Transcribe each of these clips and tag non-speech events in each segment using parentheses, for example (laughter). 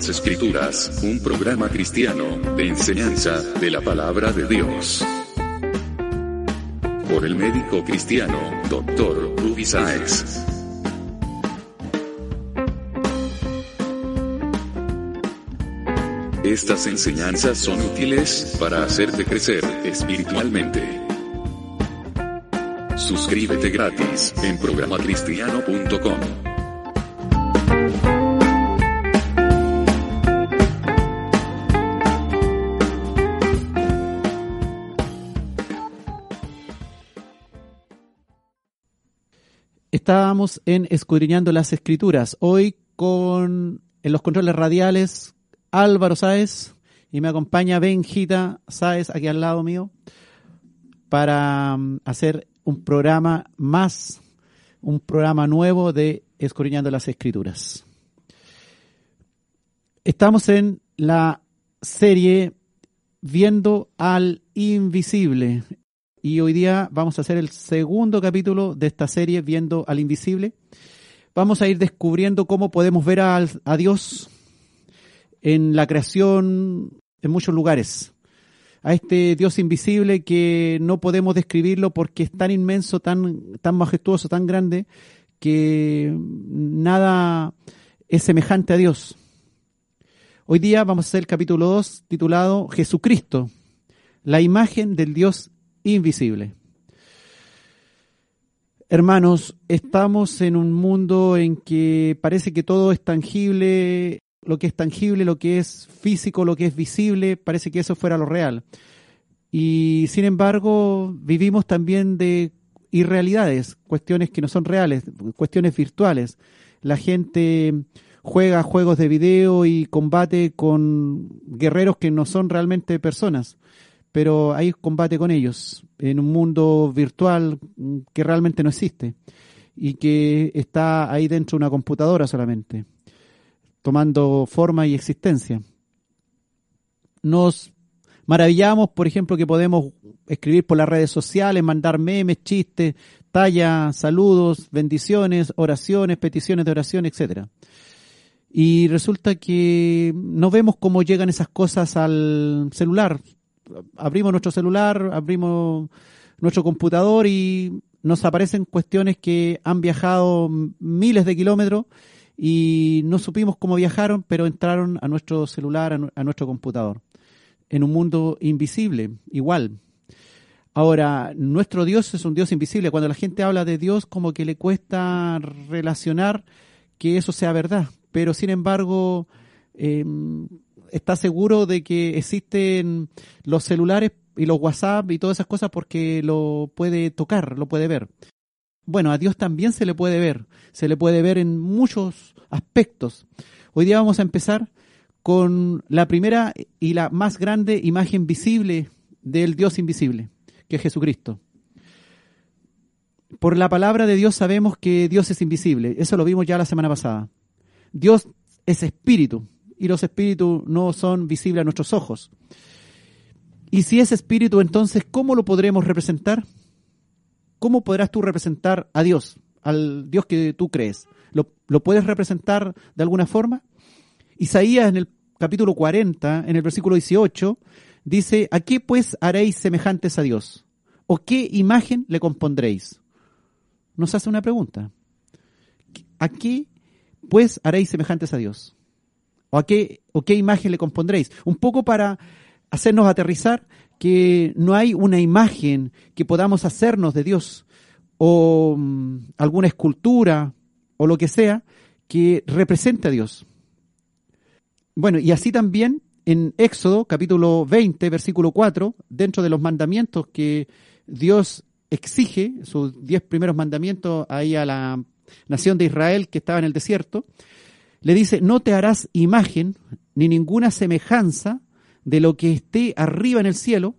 las Escrituras, un programa cristiano de enseñanza de la palabra de Dios. Por el médico cristiano, Dr. Ruby Sáez. Estas enseñanzas son útiles para hacerte crecer espiritualmente. Suscríbete gratis en programacristiano.com. Estábamos en Escudriñando las Escrituras. Hoy con en los controles radiales Álvaro Sáez y me acompaña Benjita Sáez aquí al lado mío para um, hacer un programa más, un programa nuevo de Escudriñando las Escrituras. Estamos en la serie Viendo al Invisible. Y hoy día vamos a hacer el segundo capítulo de esta serie, Viendo al Invisible. Vamos a ir descubriendo cómo podemos ver a, Dios en la creación en muchos lugares. A este Dios invisible que no podemos describirlo porque es tan inmenso, tan, tan majestuoso, tan grande, que nada es semejante a Dios. Hoy día vamos a hacer el capítulo 2 titulado Jesucristo, la imagen del Dios invisible. Hermanos, estamos en un mundo en que parece que todo es tangible, lo que es tangible, lo que es físico, lo que es visible, parece que eso fuera lo real. Y sin embargo, vivimos también de irrealidades, cuestiones que no son reales, cuestiones virtuales. La gente juega juegos de video y combate con guerreros que no son realmente personas pero hay combate con ellos en un mundo virtual que realmente no existe y que está ahí dentro de una computadora solamente, tomando forma y existencia. Nos maravillamos, por ejemplo, que podemos escribir por las redes sociales, mandar memes, chistes, talla, saludos, bendiciones, oraciones, peticiones de oración, etcétera. Y resulta que no vemos cómo llegan esas cosas al celular, abrimos nuestro celular, abrimos nuestro computador y nos aparecen cuestiones que han viajado miles de kilómetros y no supimos cómo viajaron, pero entraron a nuestro celular, a, nuestro computador, en un mundo invisible, igual. Ahora, nuestro Dios es un Dios invisible. Cuando la gente habla de Dios, como que le cuesta relacionar que eso sea verdad. Pero, sin embargo, eh, está seguro de que existen los celulares y los WhatsApp y todas esas cosas porque lo puede tocar, lo puede ver. Bueno, a Dios también se le puede ver, se le puede ver en muchos aspectos. Hoy día vamos a empezar con la primera y la más grande imagen visible del Dios invisible, que es Jesucristo. Por la palabra de Dios sabemos que Dios es invisible, eso lo vimos ya la semana pasada. Dios es espíritu, y los espíritus no son visibles a nuestros ojos. Y si es espíritu, entonces, ¿cómo lo podremos representar? ¿Cómo podrás tú representar a Dios, al Dios que tú crees? ¿Lo, lo puedes representar de alguna forma? Isaías en el capítulo 40, en el versículo 18, dice, ¿a qué pues haréis semejantes a Dios? ¿O qué imagen le compondréis? Nos hace una pregunta. ¿A qué pues haréis semejantes a Dios? ¿O a qué, o qué imagen le compondréis? Un poco para hacernos aterrizar que no hay una imagen que podamos hacernos de Dios o mm, alguna escultura o lo que sea que represente a Dios. Bueno, y así también en Éxodo capítulo 20, versículo 4, dentro de los mandamientos que Dios exige, sus diez primeros mandamientos ahí a la nación de Israel que estaba en el desierto, le dice, no te harás imagen ni ninguna semejanza de lo que esté arriba en el cielo,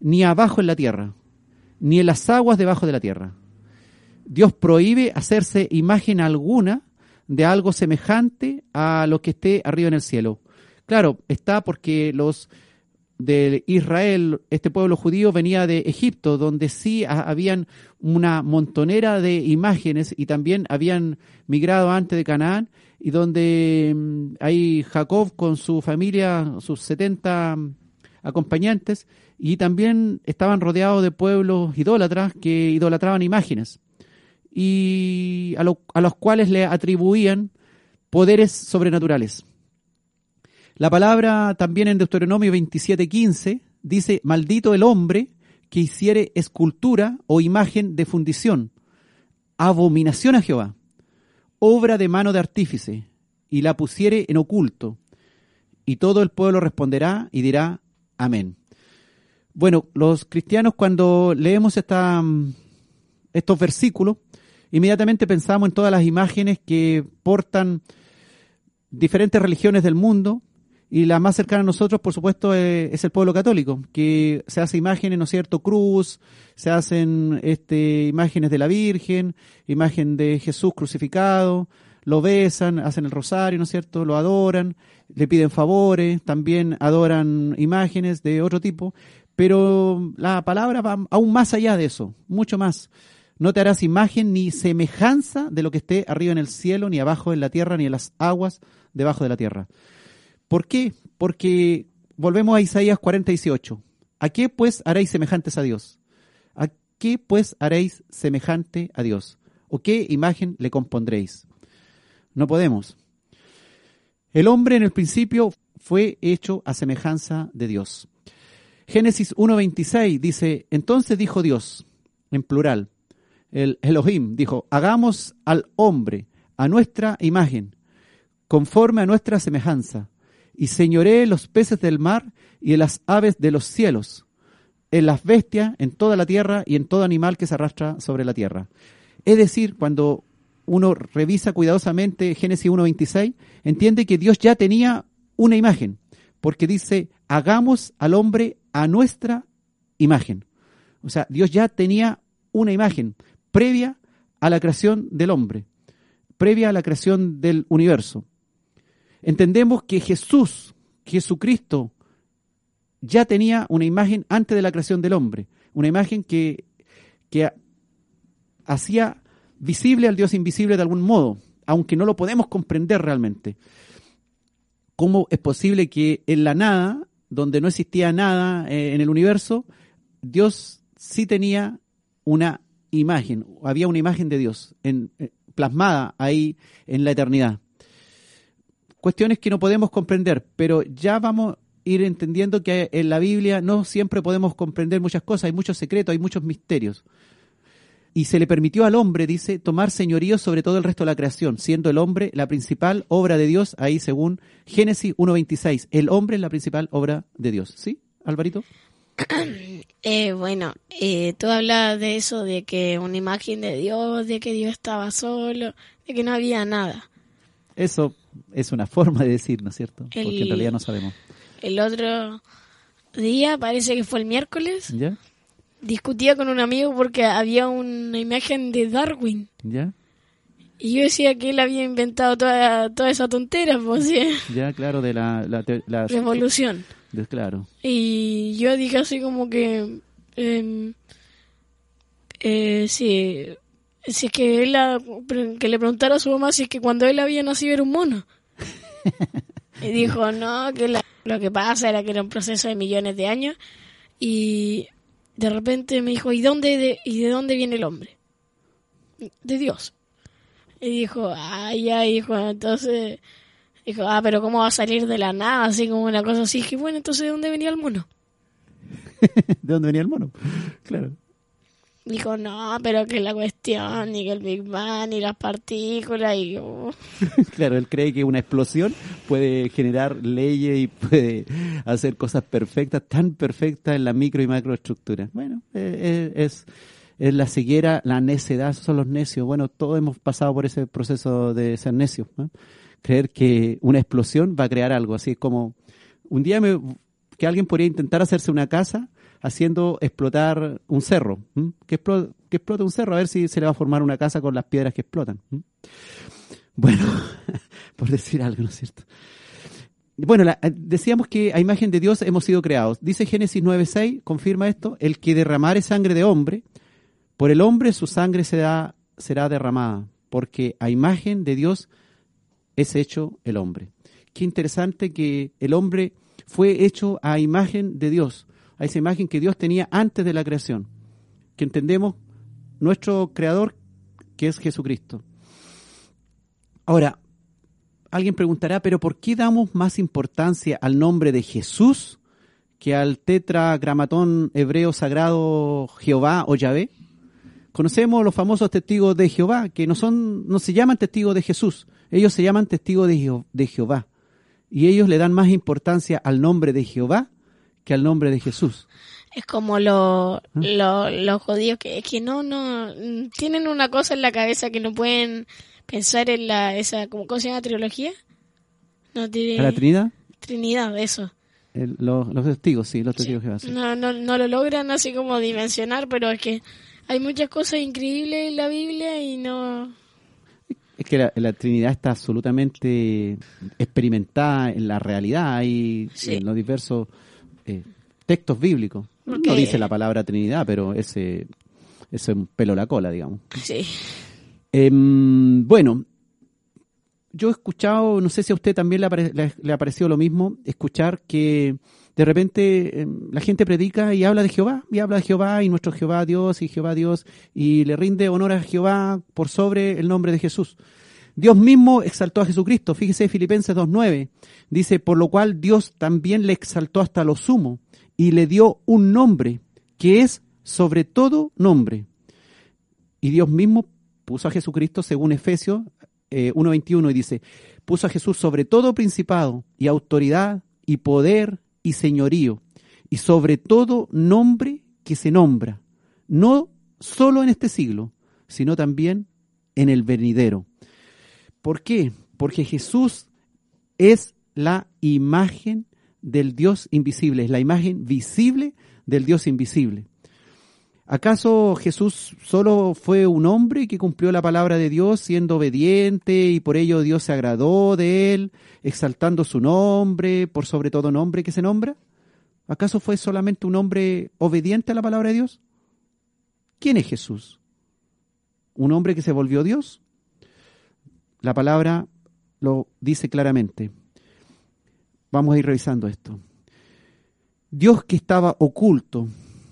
ni abajo en la tierra, ni en las aguas debajo de la tierra. Dios prohíbe hacerse imagen alguna de algo semejante a lo que esté arriba en el cielo. Claro, está porque los de Israel, este pueblo judío venía de Egipto, donde sí habían una montonera de imágenes y también habían migrado antes de Canaán y donde mm, hay Jacob con su familia, sus 70 acompañantes, y también estaban rodeados de pueblos idólatras que idolatraban imágenes y a, a los cuales le atribuían poderes sobrenaturales. La palabra también en Deuteronomio 27:15 dice, maldito el hombre que hiciere escultura o imagen de fundición, abominación a Jehová, obra de mano de artífice, y la pusiere en oculto. Y todo el pueblo responderá y dirá, amén. Bueno, los cristianos cuando leemos esta, estos versículos, inmediatamente pensamos en todas las imágenes que portan diferentes religiones del mundo, y la más cercana a nosotros, por supuesto, eh, es, el pueblo católico, que se hace imágenes, ¿no es cierto?, cruz, se hacen este, imágenes de la Virgen, imagen de Jesús crucificado, lo besan, hacen el rosario, ¿no es cierto?, lo adoran, le piden favores, también adoran imágenes de otro tipo, pero la palabra va aún más allá de eso, mucho más. No te harás imagen ni semejanza de lo que esté arriba en el cielo, ni abajo en la tierra, ni en las aguas debajo de la tierra. ¿Por qué? Porque volvemos a Isaías 48. ¿A qué pues haréis semejantes a Dios? ¿A qué pues haréis semejante a Dios? ¿O qué imagen le compondréis? No podemos. El hombre en el principio fue hecho a semejanza de Dios. Génesis 1.26 dice, entonces dijo Dios, en plural, el Elohim dijo, hagamos al hombre a nuestra imagen, conforme a nuestra semejanza, y señoré los peces del mar y en las aves de los cielos, en las bestias, en toda la tierra y en todo animal que se arrastra sobre la tierra. Es decir, cuando uno revisa cuidadosamente Génesis 1.26, entiende que Dios ya tenía una imagen, porque dice, hagamos al hombre a nuestra imagen. O sea, Dios ya tenía una imagen previa a la creación del hombre, previa a la creación del universo entendemos que Jesús, Jesucristo, ya tenía una imagen antes de la creación del hombre, una imagen que, que hacía visible al Dios invisible de algún modo, aunque no lo podemos comprender realmente. ¿Cómo es posible que en la nada, donde no existía nada eh, en el universo, Dios sí tenía una imagen, había una imagen de Dios en, eh, plasmada ahí en la eternidad? Cuestiones que no podemos comprender, pero ya vamos a ir entendiendo que en la Biblia no siempre podemos comprender muchas cosas, hay muchos secretos, hay muchos misterios. Y se le permitió al hombre, dice, tomar señorío sobre todo el resto de la creación, siendo el hombre la principal obra de Dios, ahí según Génesis 1.26. El hombre es la principal obra de Dios. ¿Sí, Alvarito? (clears throat) Eh, bueno, eh, tú hablabas de eso, de que una imagen de Dios, de que Dios estaba solo, de que no había nada. Eso es una forma de decir, ¿no es cierto? Porque en realidad no sabemos. El otro día, parece que fue el miércoles, discutía con un amigo porque había una imagen de Darwin. ¿Ya? Y yo decía que él había inventado toda, toda esa tontera, pues, Ya, claro, de la... la, (laughs) Revolución. claro. Y yo dije así como que... Em, eh, sí, si es que él que le preguntara a su mamá si es que cuando él había nacido era un mono. (laughs) y dijo, no, que lo que pasa era que era un proceso de millones de años. Y de repente me dijo, ¿y, dónde de, ¿y de dónde viene el hombre? De Dios. Y dijo, ay, ya, hijo, entonces... Dijo, ah, pero ¿cómo va a salir de la nada? Así como una cosa así. Y dije, bueno, entonces ¿de dónde venía el mono? (laughs) ¿De dónde venía el mono? Claro dijo, no, pero que la cuestión, y que el Big Bang, y las partículas, y... (laughs) claro, él cree que una explosión puede generar leyes y puede hacer cosas perfectas, tan perfectas en la micro y macroestructura. Bueno, eh, eh, es, es la ceguera, la necedad, son los necios. Bueno, todos hemos pasado por ese proceso de ser necios. Creer que una explosión va a crear algo, así como un día me, que alguien podría intentar hacerse una casa haciendo explotar un cerro. Que, explote, un cerro, a ver si se le va a formar una casa con las piedras que explotan. Bueno, (laughs) por decir algo, ¿no es cierto? bueno, la- eh, decíamos que a imagen de Dios hemos sido creados. Dice Génesis 9.6, confirma esto, el que derramare sangre de hombre, por el hombre su sangre será derramada, porque a imagen de Dios es hecho el hombre. Qué interesante que el hombre fue hecho a imagen de Dios, a esa imagen que Dios tenía antes de la creación, que entendemos nuestro creador que es Jesucristo. Ahora, alguien preguntará, pero ¿por qué damos más importancia al nombre de Jesús que al tetragramatón hebreo sagrado Jehová o Yahvé? Conocemos los famosos testigos de Jehová, que no son, no se llaman testigos de Jesús, ellos se llaman testigos de, de Jehová. Y ellos le dan más importancia al nombre de Jehová que al nombre de Jesús. Es como lo- lo- los judíos que, que no, no, mm, tienen una cosa en la cabeza que no pueden pensar en la, esa, ¿cómo se llama? ¿Trilogía? No tiene... ¿A la Trinidad? Trinidad, eso. El- los, los testigos, sí, los testigos sí. No, no, no lo logran así como dimensionar, pero es que hay muchas cosas increíbles en la Biblia y no... Es que la, la Trinidad está absolutamente experimentada en la realidad y Sí. en los diversos eh, textos bíblicos. No dice la palabra Trinidad, pero ese, ese es un pelo la cola, digamos. Sí. Em, bueno, yo he escuchado, no sé si a usted también le, apare- le- le ha parecido lo mismo, escuchar que de repente em, la gente predica y habla de Jehová, y habla de Jehová y nuestro Jehová Dios y Jehová Dios, y le rinde honor a Jehová por sobre el nombre de Jesús. Dios mismo exaltó a Jesucristo. Fíjese Filipenses 2.9. Dice, por lo cual Dios también le exaltó hasta lo sumo y le dio un nombre que es sobre todo nombre. Y Dios mismo puso a Jesucristo, según Efesios eh, 1.21, y dice, puso a Jesús sobre todo principado y autoridad y poder y señorío, y sobre todo nombre que se nombra, no solo en este siglo, sino también en el venidero. ¿Por qué? Porque Jesús es la imagen del Dios invisible, es la imagen visible del Dios invisible. ¿Acaso Jesús solo fue un hombre que cumplió la palabra de Dios siendo obediente y por ello Dios se agradó de él, exaltando su nombre por sobre todo nombre que se nombra? ¿Acaso fue solamente un hombre obediente a la palabra de Dios? ¿Quién es Jesús? ¿Un hombre que se volvió Dios? La palabra lo dice claramente. Vamos a ir revisando esto. Dios que estaba oculto,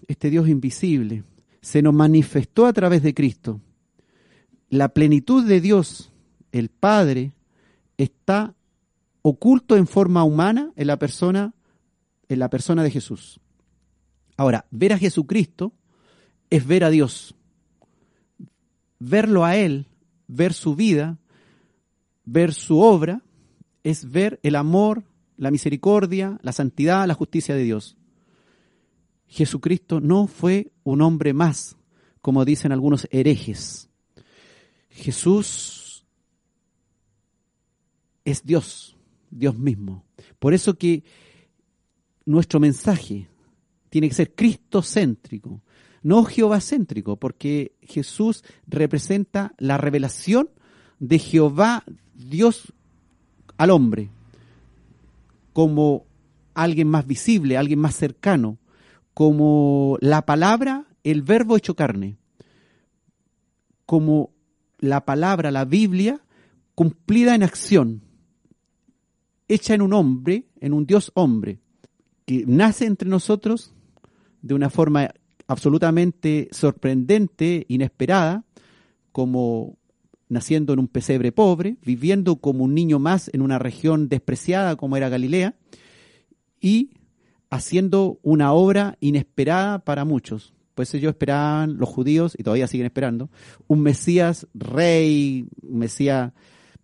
este Dios invisible, se nos manifestó a través de Cristo. La plenitud de Dios, el Padre, está oculto en forma humana en la persona en la persona de Jesús. Ahora, ver a Jesucristo es ver a Dios. Verlo a él, ver su vida, ver su obra es ver el amor, la misericordia, la santidad, la justicia de Dios. Jesucristo no fue un hombre más, como dicen algunos herejes. Jesús es Dios, Dios mismo. Por eso que nuestro mensaje tiene que ser cristocéntrico, no jehovacéntrico, porque Jesús representa la revelación de Jehová, Dios al hombre, como alguien más visible, alguien más cercano, como la palabra, el verbo hecho carne, como la palabra, la Biblia, cumplida en acción, hecha en un hombre, en un Dios hombre, que nace entre nosotros de una forma absolutamente sorprendente, inesperada, como naciendo en un pesebre pobre, viviendo como un niño más en una región despreciada como era Galilea, y haciendo una obra inesperada para muchos. Pues ellos esperaban, los judíos, y todavía siguen esperando, un Mesías rey, un Mesías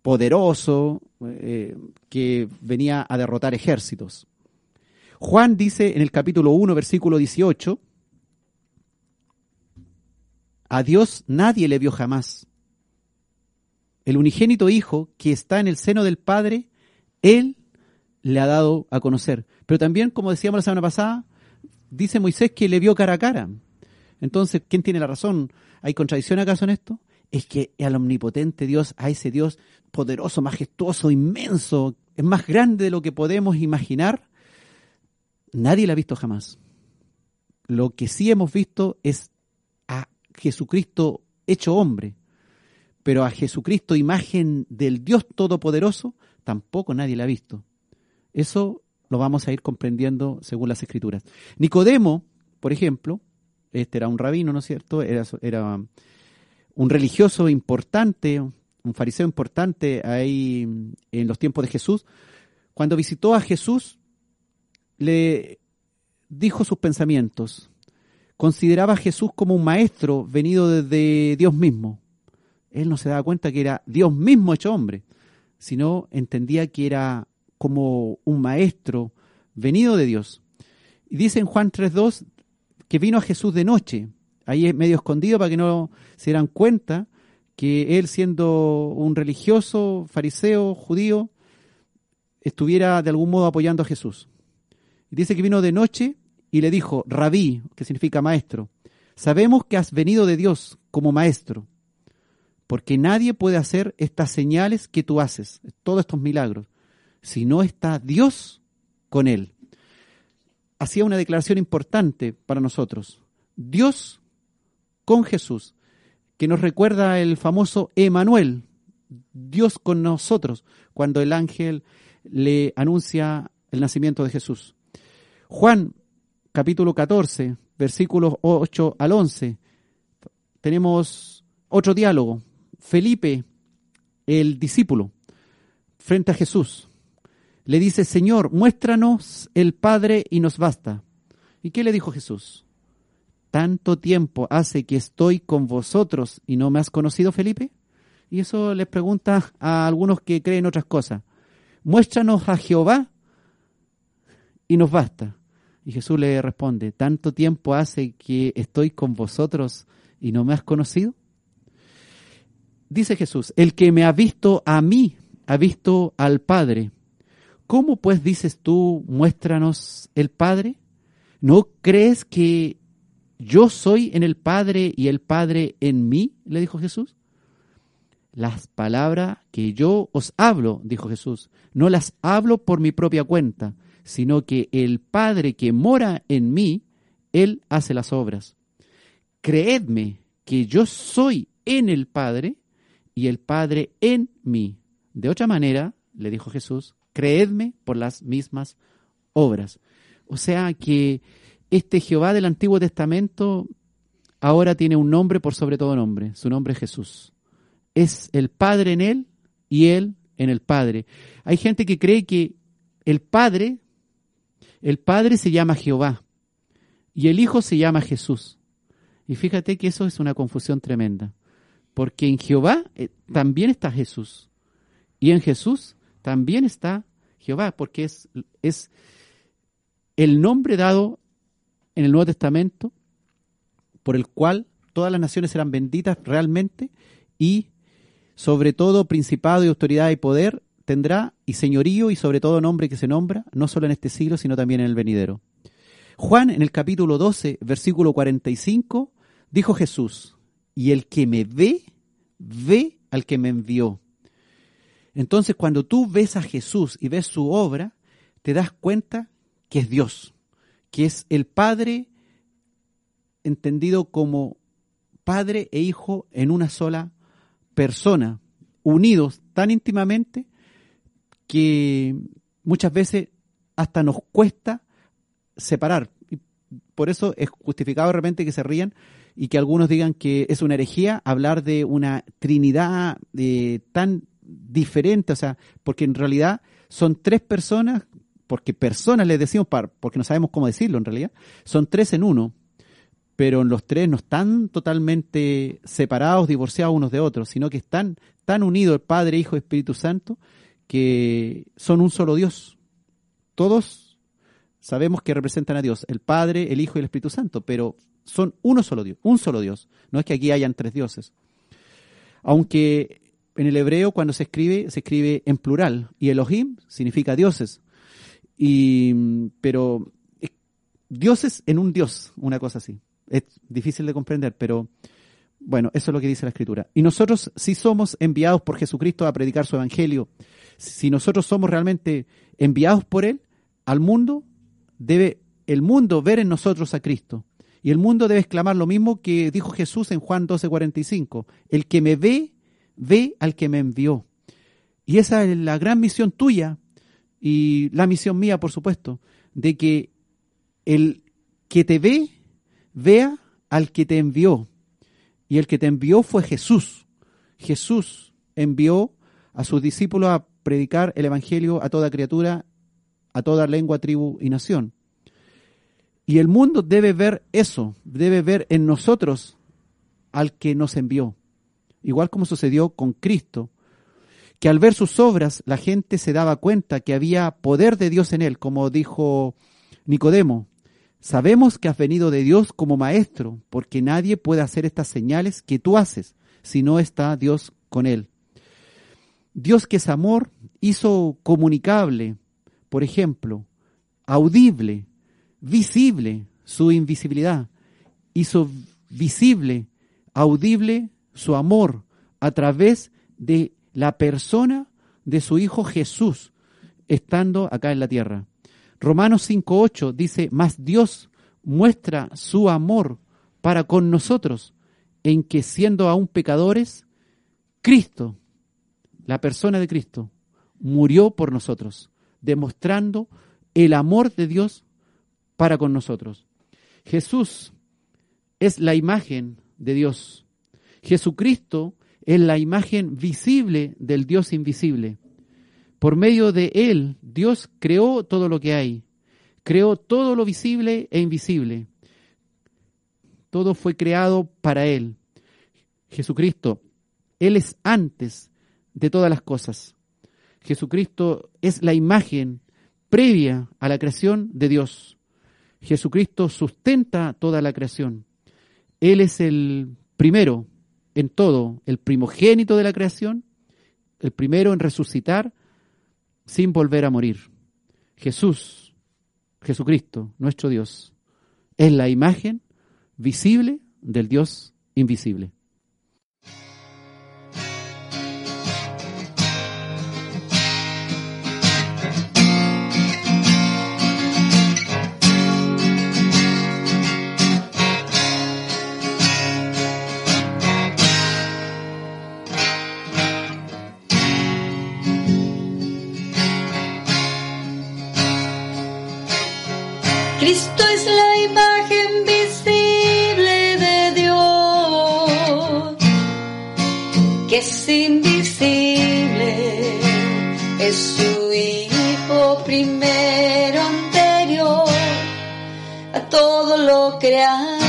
poderoso, eh, que venía a derrotar ejércitos. Juan dice en el capítulo 1, versículo 18, a Dios nadie le vio jamás. El unigénito Hijo que está en el seno del Padre, Él le ha dado a conocer. Pero también, como decíamos la semana pasada, dice Moisés que le vio cara a cara. Entonces, ¿quién tiene la razón? ¿Hay contradicción acaso en esto? Es que al omnipotente Dios, a ese Dios poderoso, majestuoso, inmenso, es más grande de lo que podemos imaginar, nadie la ha visto jamás. Lo que sí hemos visto es a Jesucristo hecho hombre, pero a Jesucristo, imagen del Dios Todopoderoso, tampoco nadie la ha visto. Eso lo vamos a ir comprendiendo según las Escrituras. Nicodemo, por ejemplo, este era un rabino, ¿no es cierto? Era, era un religioso importante, un fariseo importante ahí en los tiempos de Jesús. Cuando visitó a Jesús, le dijo sus pensamientos. Consideraba a Jesús como un maestro venido desde Dios mismo. Él no se daba cuenta que era Dios mismo hecho hombre, sino entendía que era como un maestro venido de Dios. Y dice en Juan 3.2 que vino a Jesús de noche, ahí es medio escondido para que no se dieran cuenta que él siendo un religioso, fariseo, judío, estuviera de algún modo apoyando a Jesús. Dice que vino de noche y le dijo, rabí, que significa maestro, sabemos que has venido de Dios como maestro, porque nadie puede hacer estas señales que tú haces, todos estos milagros, si no está Dios con él hacía una declaración importante para nosotros. Dios con Jesús, que nos recuerda el famoso Emanuel, Dios con nosotros, cuando el ángel le anuncia el nacimiento de Jesús. Juan, capítulo 14, versículos 8 al 11, tenemos otro diálogo. Felipe, el discípulo, frente a Jesús le dice, Señor, muéstranos el Padre y nos basta. ¿Y qué le dijo Jesús? ¿Tanto tiempo hace que estoy con vosotros y no me has conocido, Felipe? Y eso les pregunta a algunos que creen otras cosas. Muéstranos a Jehová y nos basta. Y Jesús le responde, ¿tanto tiempo hace que estoy con vosotros y no me has conocido? Dice Jesús, el que me ha visto a mí, ha visto al Padre. ¿Cómo pues dices tú, muéstranos el Padre? ¿No crees que yo soy en el Padre y el Padre en mí? le dijo Jesús. Las palabras que yo os hablo, dijo Jesús, no las hablo por mi propia cuenta, sino que el Padre que mora en mí, Él hace las obras. Creedme que yo soy en el Padre y el Padre en mí. De otra manera, le dijo Jesús, creedme por las mismas obras. O sea que este Jehová del Antiguo Testamento ahora tiene un nombre por sobre todo nombre, su nombre es Jesús. Es el Padre en él y él en el Padre. Hay gente que cree que el Padre, el Padre se llama Jehová y el Hijo se llama Jesús. Y fíjate que eso es una confusión tremenda, porque en Jehová eh, también está Jesús y en Jesús también está Jehová, porque es, es el nombre dado en el Nuevo Testamento por el cual todas las naciones serán benditas realmente y sobre todo principado y autoridad y poder tendrá y señorío y sobre todo nombre que se nombra, no solo en este siglo, sino también en el venidero. Juan en el capítulo 12, versículo 45, dijo Jesús, y el que me ve, ve al que me envió. Entonces, cuando tú ves a Jesús y ves su obra, te das cuenta que es Dios, que es el Padre entendido como Padre e Hijo en una sola persona, unidos tan íntimamente que muchas veces hasta nos cuesta separar. Por eso es justificado de repente que se rían y que algunos digan que es una herejía hablar de una Trinidad eh, tan diferente, o sea, porque en realidad son tres personas, porque personas les decimos, porque no sabemos cómo decirlo en realidad, son tres en uno, pero los tres no están totalmente separados, divorciados unos de otros, sino que están tan unidos el Padre, Hijo y Espíritu Santo, que son un solo Dios. Todos sabemos que representan a Dios, el Padre, el Hijo y el Espíritu Santo, pero son uno solo Dios, un solo Dios. No es que aquí hayan tres dioses. Aunque en el hebreo cuando se escribe, se escribe en plural, y Elohim significa dioses. Y, pero dioses en un dios, una cosa así. Es difícil de comprender, pero Bueno, eso es lo que dice la Escritura. Y nosotros, si somos enviados por Jesucristo a predicar su Evangelio, si nosotros somos realmente enviados por Él al mundo, debe el mundo ver en nosotros a Cristo. Y el mundo debe exclamar lo mismo que dijo Jesús en Juan 12:45. El que me ve, ve al que me envió. Y esa es la gran misión tuya y la misión mía, por supuesto, de que el que te ve, vea al que te envió. Y el que te envió fue Jesús. Jesús envió a sus discípulos a predicar el Evangelio a toda criatura, a toda lengua, tribu y nación. Y el mundo debe ver eso, debe ver en nosotros al que nos envió. Igual como sucedió con Cristo, que al ver sus obras la gente se daba cuenta que había poder de Dios en él, como dijo Nicodemo. Sabemos que has venido de Dios como maestro, porque nadie puede hacer estas señales que tú haces si no está Dios con él. Dios que es amor hizo comunicable, por ejemplo, audible, visible su invisibilidad, hizo visible, audible su amor a través de la persona de su Hijo Jesús estando acá en la tierra. Romanos 5.8 dice, mas Dios muestra su amor para con nosotros, en que siendo aún pecadores, Cristo, la persona de Cristo, murió por nosotros, demostrando el amor de Dios para con nosotros. Jesús es la imagen de Dios. Jesucristo es la imagen visible del Dios invisible. Por medio de Él, Dios creó todo lo que hay. Creó todo lo visible e invisible. Todo fue creado para Él. Jesucristo, Él es antes de todas las cosas. Jesucristo es la imagen previa a la creación de Dios. Jesucristo sustenta toda la creación. Él es el primero en todo, el primogénito de la creación, el primero en resucitar sin volver a morir. Jesús, Jesucristo, nuestro Dios, es la imagen visible del Dios invisible. Lo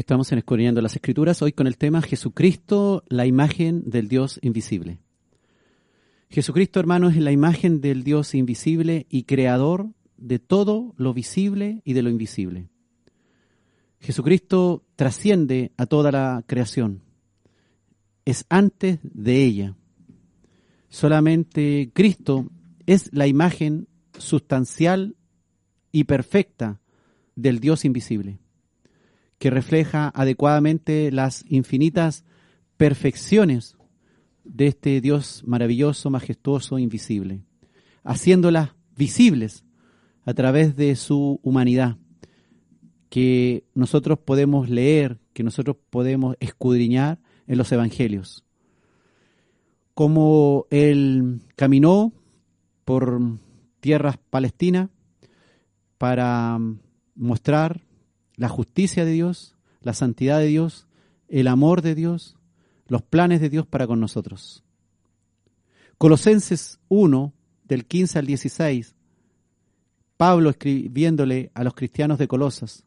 Estamos en Escudriñando las Escrituras, hoy con el tema Jesucristo, la imagen del Dios invisible. Jesucristo, hermanos, es la imagen del Dios invisible y creador de todo lo visible y de lo invisible. Jesucristo trasciende a toda la creación. Es antes de ella. Solamente Cristo es la imagen sustancial y perfecta del Dios invisible que refleja adecuadamente las infinitas perfecciones de este Dios maravilloso, majestuoso, invisible, haciéndolas visibles a través de su humanidad, que nosotros podemos leer, que nosotros podemos escudriñar en los evangelios. Como Él caminó por tierras palestinas para mostrar la justicia de Dios, la santidad de Dios, el amor de Dios, los planes de Dios para con nosotros. Colosenses 1, del 15 al 16, Pablo escribiéndole a los cristianos de Colosas,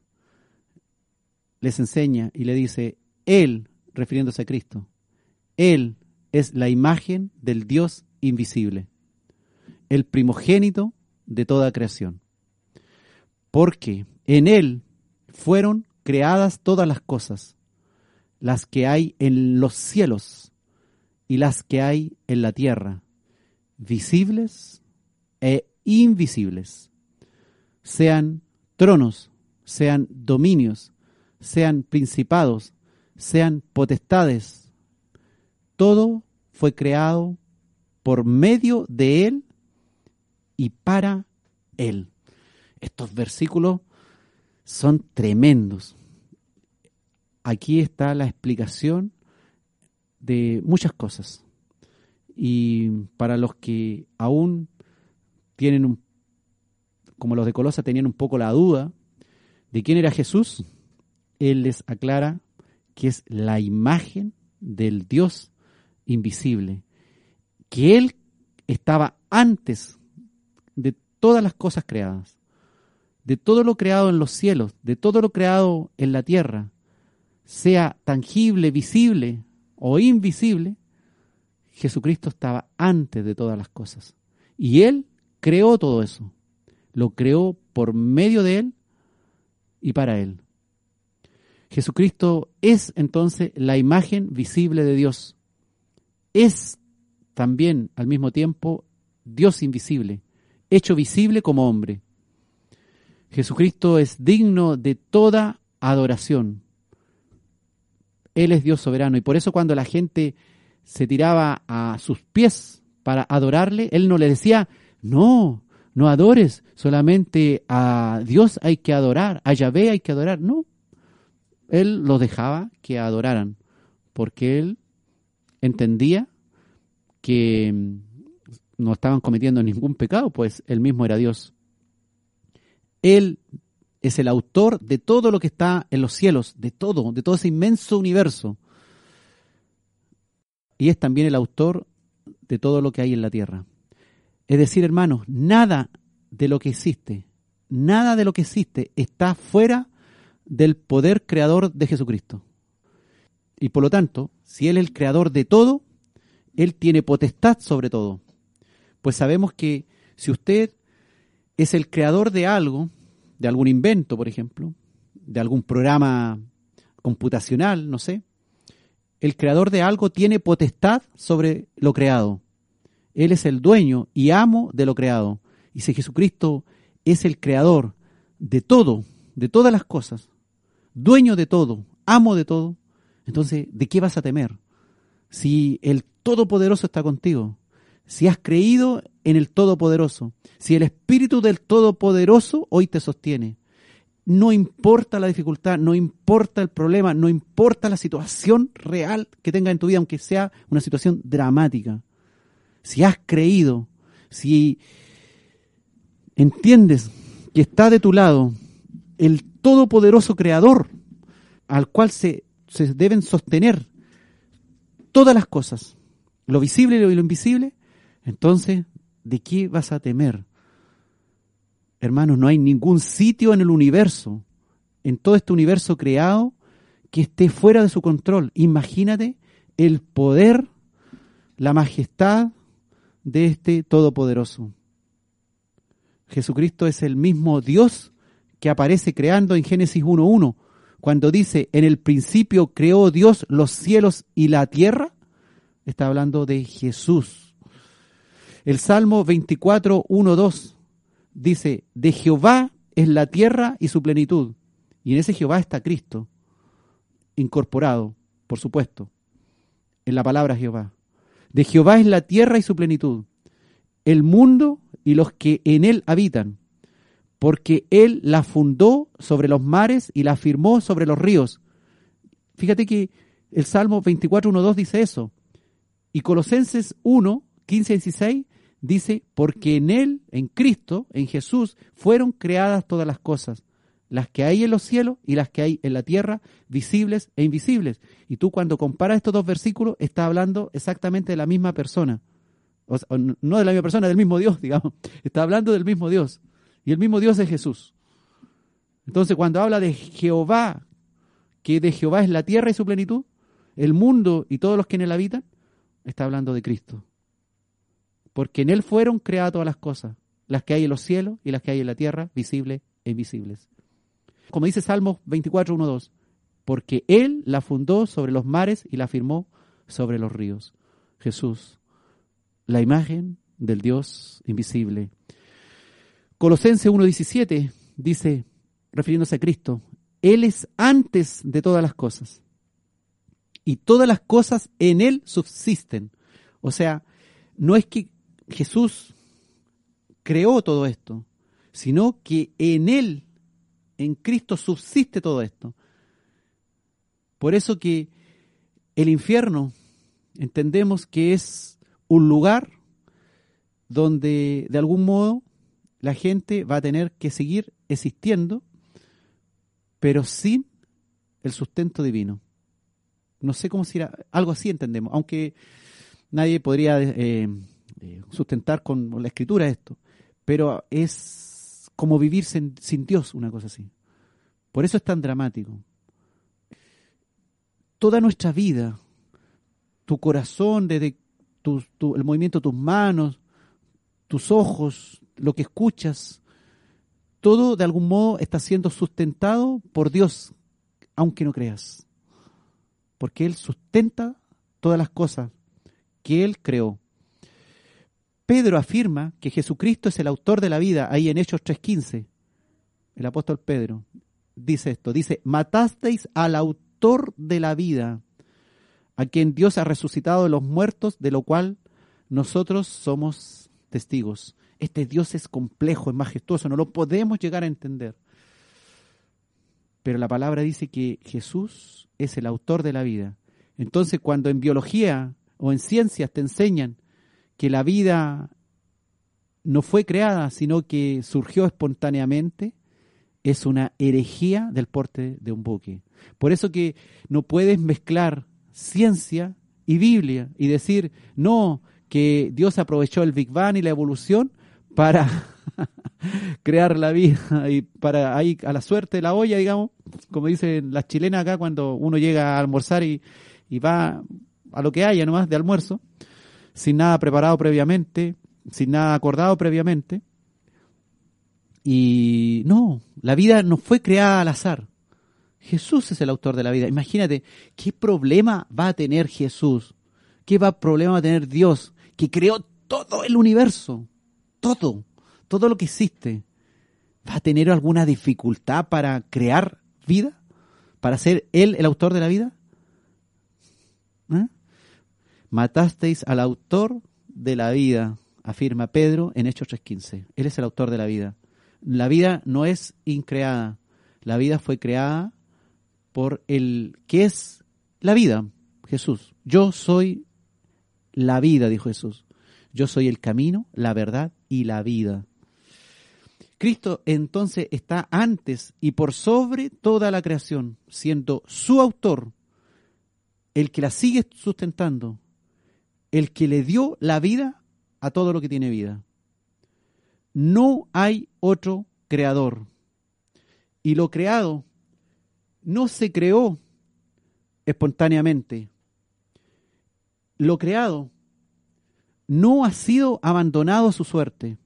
les enseña y le dice, Él, refiriéndose a Cristo, Él es la imagen del Dios invisible, el primogénito de toda creación. Porque en Él fueron creadas todas las cosas, las que hay en los cielos y las que hay en la tierra, visibles e invisibles, sean tronos, sean dominios, sean principados, sean potestades. Todo fue creado por medio de Él y para Él. Estos versículos son tremendos. Aquí está la explicación de muchas cosas. Y para los que aún tienen un, como los de Colosa tenían un poco la duda de quién era Jesús, Él les aclara que es la imagen del Dios invisible, que Él estaba antes de todas las cosas creadas de todo lo creado en los cielos, de todo lo creado en la tierra, sea tangible, visible o invisible, Jesucristo estaba antes de todas las cosas. Y Él creó todo eso. Lo creó por medio de Él y para Él. Jesucristo es entonces la imagen visible de Dios. Es también al mismo tiempo Dios invisible, hecho visible como hombre. Jesucristo es digno de toda adoración. Él es Dios soberano y por eso cuando la gente se tiraba a sus pies para adorarle, Él no le decía, no, no adores, solamente a Dios hay que adorar, a Yahvé hay que adorar. No, Él los dejaba que adoraran, porque Él entendía que no estaban cometiendo ningún pecado, pues Él mismo era Dios. Él es el autor de todo lo que está en los cielos, de todo, de todo ese inmenso universo. Y es también el autor de todo lo que hay en la tierra. Es decir, hermanos, nada de lo que existe, nada de lo que existe está fuera del poder creador de Jesucristo. Y por lo tanto, si Él es el creador de todo, Él tiene potestad sobre todo. Pues sabemos que si usted es el creador de algo, de algún invento, por ejemplo, de algún programa computacional, no sé. El creador de algo tiene potestad sobre lo creado. Él es el dueño y amo de lo creado. Y si Jesucristo es el creador de todo, de todas las cosas, dueño de todo, amo de todo, entonces, ¿de qué vas a temer? Si el Todopoderoso está contigo, si has creído en el Todopoderoso, si el Espíritu del Todopoderoso hoy te sostiene. No importa la dificultad, no importa el problema, no importa la situación real que tengas en tu vida, aunque sea una situación dramática. Si has creído, si entiendes que está de tu lado el todopoderoso creador al cual se, se deben sostener todas las cosas, lo visible y lo invisible, entonces, ¿de qué vas a temer? Hermanos, no hay ningún sitio en el universo, en todo este universo creado, que esté fuera de su control. Imagínate el poder, la majestad de este Todopoderoso. Jesucristo es el mismo Dios que aparece creando en Génesis 1.1, cuando dice, en el principio creó Dios los cielos y la tierra, está hablando de Jesús. El Salmo 24, 1, 2 dice, de Jehová es la tierra y su plenitud. Y en ese Jehová está Cristo, incorporado, por supuesto, en la palabra Jehová. De Jehová es la tierra y su plenitud, el mundo y los que en él habitan, porque él la fundó sobre los mares y la firmó sobre los ríos. Fíjate que el Salmo 24, 1, 2 dice eso. Y Colosenses 1, 15 y 16 dice, porque en Él, en Cristo, en Jesús, fueron creadas todas las cosas, las que hay en los cielos y las que hay en la tierra, visibles e invisibles. Y tú cuando comparas estos dos versículos, está hablando exactamente de la misma persona. O sea, no de la misma persona, del mismo Dios, (laughs) digamos. Está hablando del mismo Dios. Y el mismo Dios es Jesús. Entonces, cuando habla de Jehová, que de Jehová es la tierra y su plenitud, el mundo y todos los que en él habitan, está hablando de Cristo porque en Él fueron creadas todas las cosas, las que hay en los cielos y las que hay en la tierra, visibles e invisibles. Como dice Salmos 24, 1, 2, porque Él la fundó sobre los mares y la firmó sobre los ríos. Jesús, la imagen del Dios invisible. Colosenses 1.17 dice, refiriéndose a Cristo, Él es antes de todas las cosas y todas las cosas en Él subsisten. O sea, no es que Jesús creó todo esto, sino que en Él, en Cristo, subsiste todo esto. Por eso que el infierno entendemos que es un lugar donde de algún modo la gente va a tener que seguir existiendo, pero sin el sustento divino. No sé cómo será, algo así entendemos, aunque nadie podría eh, sustentar con la escritura esto, pero es como vivir sin, Dios, una cosa así. Por eso es tan dramático. Toda nuestra vida, tu corazón, desde el movimiento de tus manos, tus ojos, lo que escuchas, todo de algún modo está siendo sustentado por Dios, aunque no creas. Porque Él sustenta todas las cosas que Él creó. Pedro afirma que Jesucristo es el autor de la vida, ahí en Hechos 3.15. El apóstol Pedro dice esto, dice, matasteis al autor de la vida, a quien Dios ha resucitado de los muertos, de lo cual nosotros somos testigos. Este Dios es complejo, es majestuoso, no lo podemos llegar a entender. Pero la palabra dice que Jesús es el autor de la vida. Entonces, cuando en biología o en ciencias te enseñan que la vida no fue creada, sino que surgió espontáneamente, es una herejía del porte de un buque. Por eso que no puedes mezclar ciencia y Biblia y decir, no, que Dios aprovechó el Big Bang y la evolución para (laughs) crear la vida y para ahí a la suerte de la olla, digamos, como dicen las chilenas acá cuando uno llega a almorzar y, y va a lo que haya nomás de almuerzo sin nada preparado previamente, sin nada acordado previamente. Y no, la vida no fue creada al azar. Jesús es el autor de la vida. Imagínate, ¿qué problema va a tener Jesús? ¿Qué va, problema va a tener Dios que creó todo el universo? Todo, todo lo que existe. ¿Va a tener alguna dificultad para crear vida? ¿Para ser Él el autor de la vida? ¿Eh? Matasteis al autor de la vida, afirma Pedro en Hechos 3.15. Él es el autor de la vida. La vida no es increada, la vida fue creada por el que es la vida, Jesús. Yo soy la vida, dijo Jesús. Yo soy el camino, la verdad y la vida. Cristo entonces está antes y por sobre toda la creación, siendo su autor, el que la sigue sustentando, el que le dio la vida a todo lo que tiene vida. No hay otro creador. Y lo creado no se creó espontáneamente. Lo creado no ha sido abandonado a su suerte.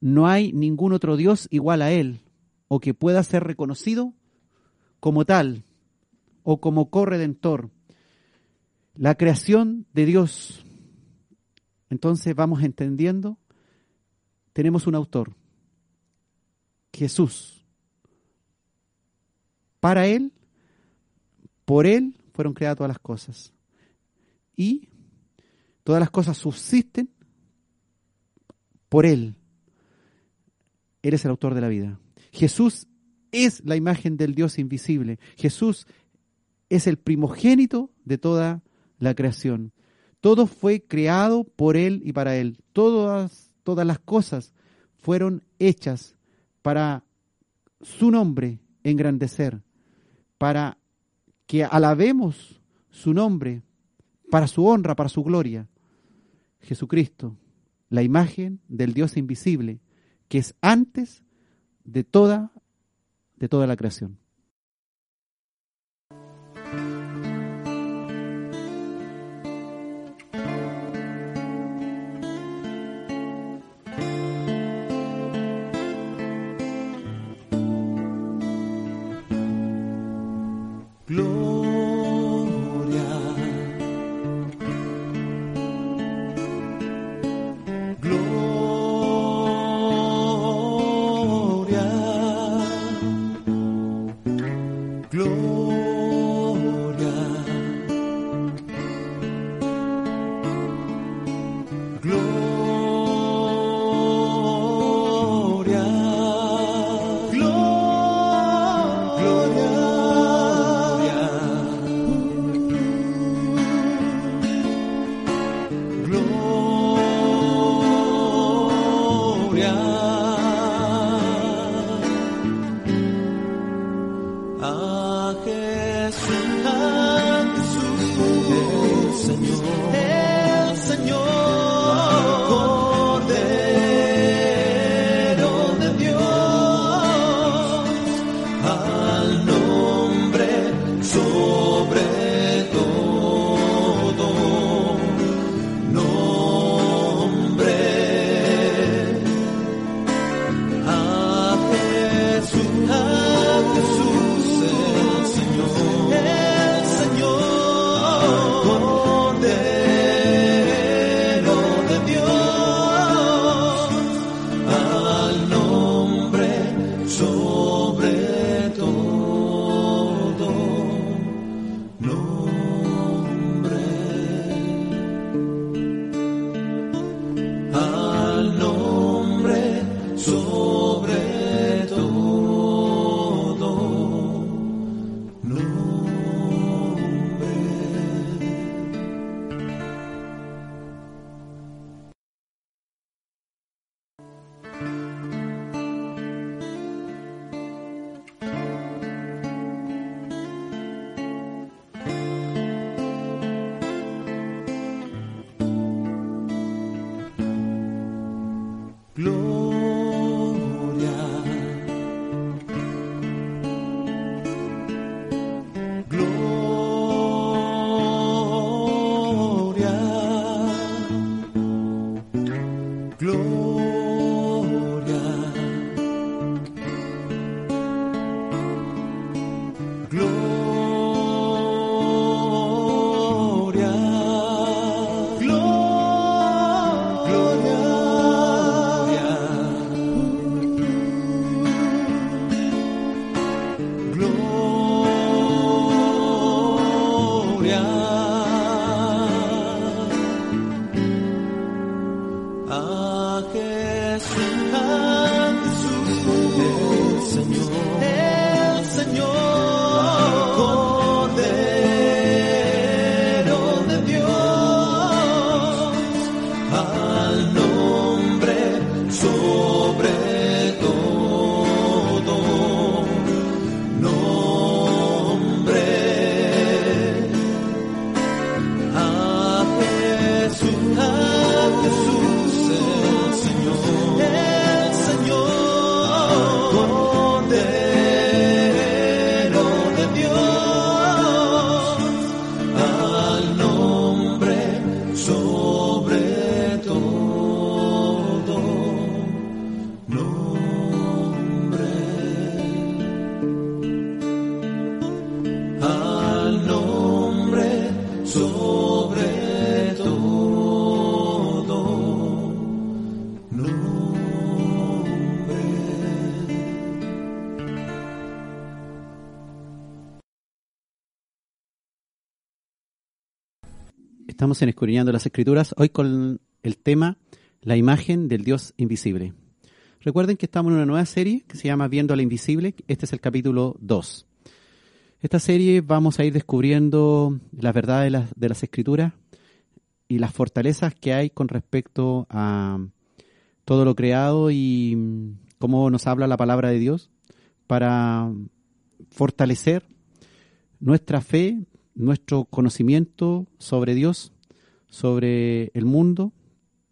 No hay ningún otro Dios igual a Él o que pueda ser reconocido como tal o como corredentor. La creación de Dios. Entonces vamos entendiendo, tenemos un autor, Jesús. Para Él, por Él fueron creadas todas las cosas. Y todas las cosas subsisten por Él. Él es el autor de la vida. Jesús es la imagen del Dios invisible. Jesús es el primogénito de toda la creación. Todo fue creado por Él y para Él. Todas, todas las cosas fueron hechas para su nombre engrandecer, para que alabemos su nombre, para su honra, para su gloria. Jesucristo, la imagen del Dios invisible, que es antes de toda, de toda la creación. Sobre Estamos en Escudriñando las Escrituras, hoy con el tema La imagen del Dios invisible. Recuerden que estamos en una nueva serie que se llama Viendo a la Invisible, este es el capítulo 2. Esta serie vamos a ir descubriendo las verdades de las, Escrituras y las fortalezas que hay con respecto a todo lo creado y cómo nos habla la palabra de Dios para fortalecer nuestra fe, nuestro conocimiento sobre Dios, sobre el mundo,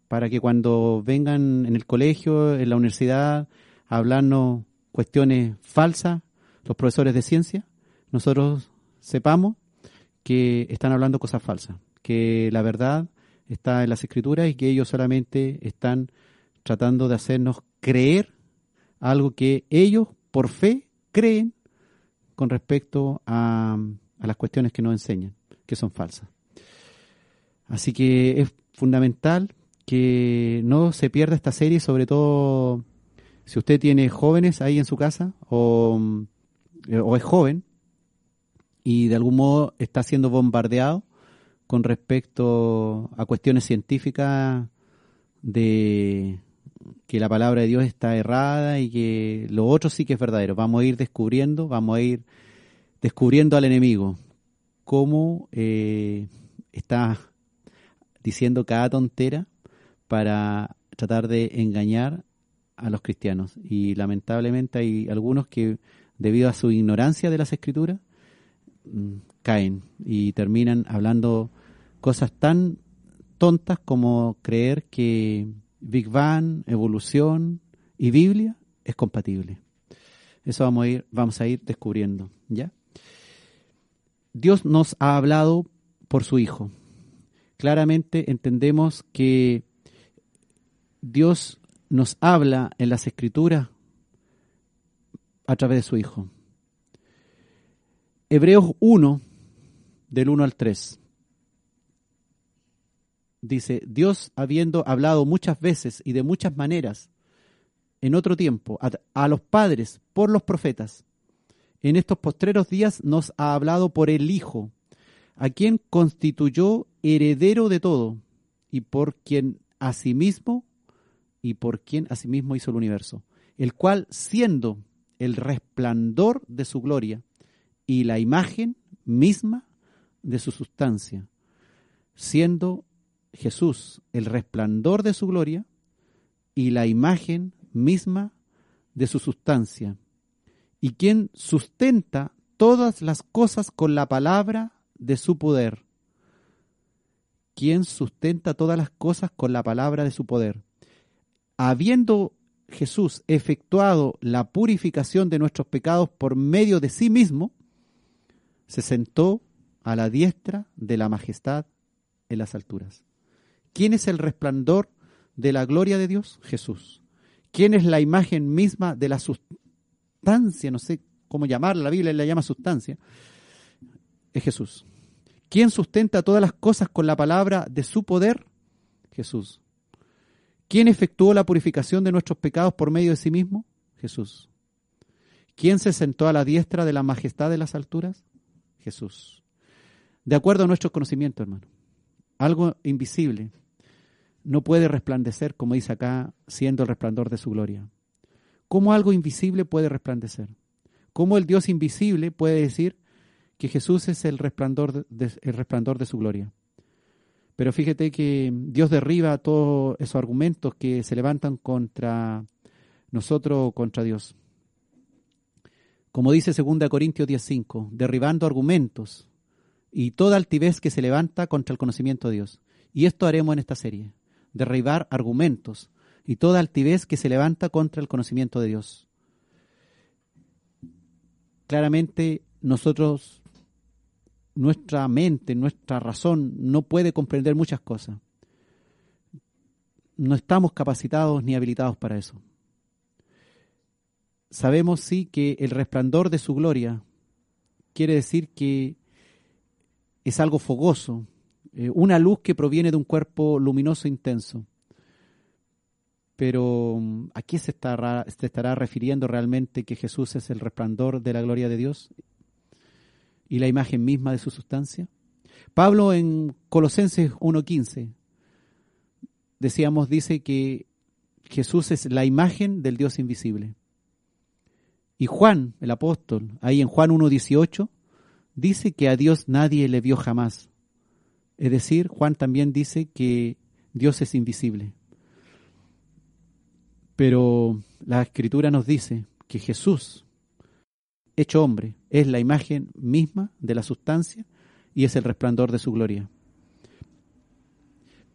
para que cuando vengan en el colegio, en la universidad, a hablarnos cuestiones falsas, los profesores de ciencia, nosotros sepamos que están hablando cosas falsas, que la verdad está en las escrituras y que ellos solamente están tratando de hacernos creer algo que ellos por fe creen con respecto a, a las cuestiones que nos enseñan, que son falsas. Así que es fundamental que no se pierda esta serie, sobre todo si usted tiene jóvenes ahí en su casa o, o es joven y de algún modo está siendo bombardeado con respecto a cuestiones científicas de que la palabra de Dios está errada y que lo otro sí que es verdadero. Vamos a ir descubriendo, vamos a ir descubriendo al enemigo cómo eh, está diciendo cada tontera para tratar de engañar a los cristianos. Y lamentablemente hay algunos que, debido a su ignorancia de las escrituras, mm, caen y terminan hablando cosas tan tontas como creer que Big Bang, evolución y Biblia es compatible. Eso vamos a ir, vamos a ir descubriendo, ¿ya? Dios nos ha hablado por su Hijo. Claramente entendemos que Dios nos habla en las Escrituras a través de su Hijo. Hebreos 1, del 1 al 3. Dice, Dios habiendo hablado muchas veces y de muchas maneras en otro tiempo a, a los padres por los profetas, en estos postreros días nos ha hablado por el Hijo, a quien constituyó heredero de todo y por quien asimismo y por quien asimismo hizo el universo, el cual siendo el resplandor de su gloria y la imagen misma de su sustancia, siendo Jesús el resplandor de su gloria y la imagen misma de su sustancia, y quien sustenta todas las cosas con la palabra de su poder. Quien sustenta todas las cosas con la palabra de su poder. Habiendo Jesús efectuado la purificación de nuestros pecados por medio de sí mismo, se sentó a la diestra de la majestad en las alturas. ¿Quién es el resplandor de la gloria de Dios? Jesús. ¿Quién es la imagen misma de la sustancia? No sé cómo llamarla, la Biblia la llama sustancia. Es Jesús. ¿Quién sustenta todas las cosas con la palabra de su poder? Jesús. ¿Quién efectuó la purificación de nuestros pecados por medio de sí mismo? Jesús. ¿Quién se sentó a la diestra de la majestad de las alturas? Jesús. De acuerdo a nuestros conocimientos, hermano. Algo invisible no puede resplandecer, como dice acá, siendo el resplandor de su gloria. ¿Cómo algo invisible puede resplandecer? ¿Cómo el Dios invisible puede decir que Jesús es el resplandor de, el resplandor de su gloria? Pero fíjate que Dios derriba todos esos argumentos que se levantan contra nosotros o contra Dios. Como dice 2 Corintios 10:5, derribando argumentos y toda altivez que se levanta contra el conocimiento de Dios. Y esto haremos en esta serie, derribar argumentos y toda altivez que se levanta contra el conocimiento de Dios. Claramente nosotros, nuestra mente, nuestra razón no puede comprender muchas cosas. No estamos capacitados ni habilitados para eso. Sabemos sí que el resplandor de su gloria quiere decir que es algo fogoso, eh, una luz que proviene de un cuerpo luminoso e intenso. Pero ¿a qué se estará, se estará refiriendo realmente que Jesús es el resplandor de la gloria de Dios y la imagen misma de su sustancia? Pablo en Colosenses 1.15, decíamos, dice que Jesús es la imagen del Dios invisible. Y Juan, el apóstol, ahí en Juan 1.18, dice que a Dios nadie le vio jamás. Es decir, Juan también dice que Dios es invisible. Pero la escritura nos dice que Jesús, hecho hombre, es la imagen misma de la sustancia y es el resplandor de su gloria.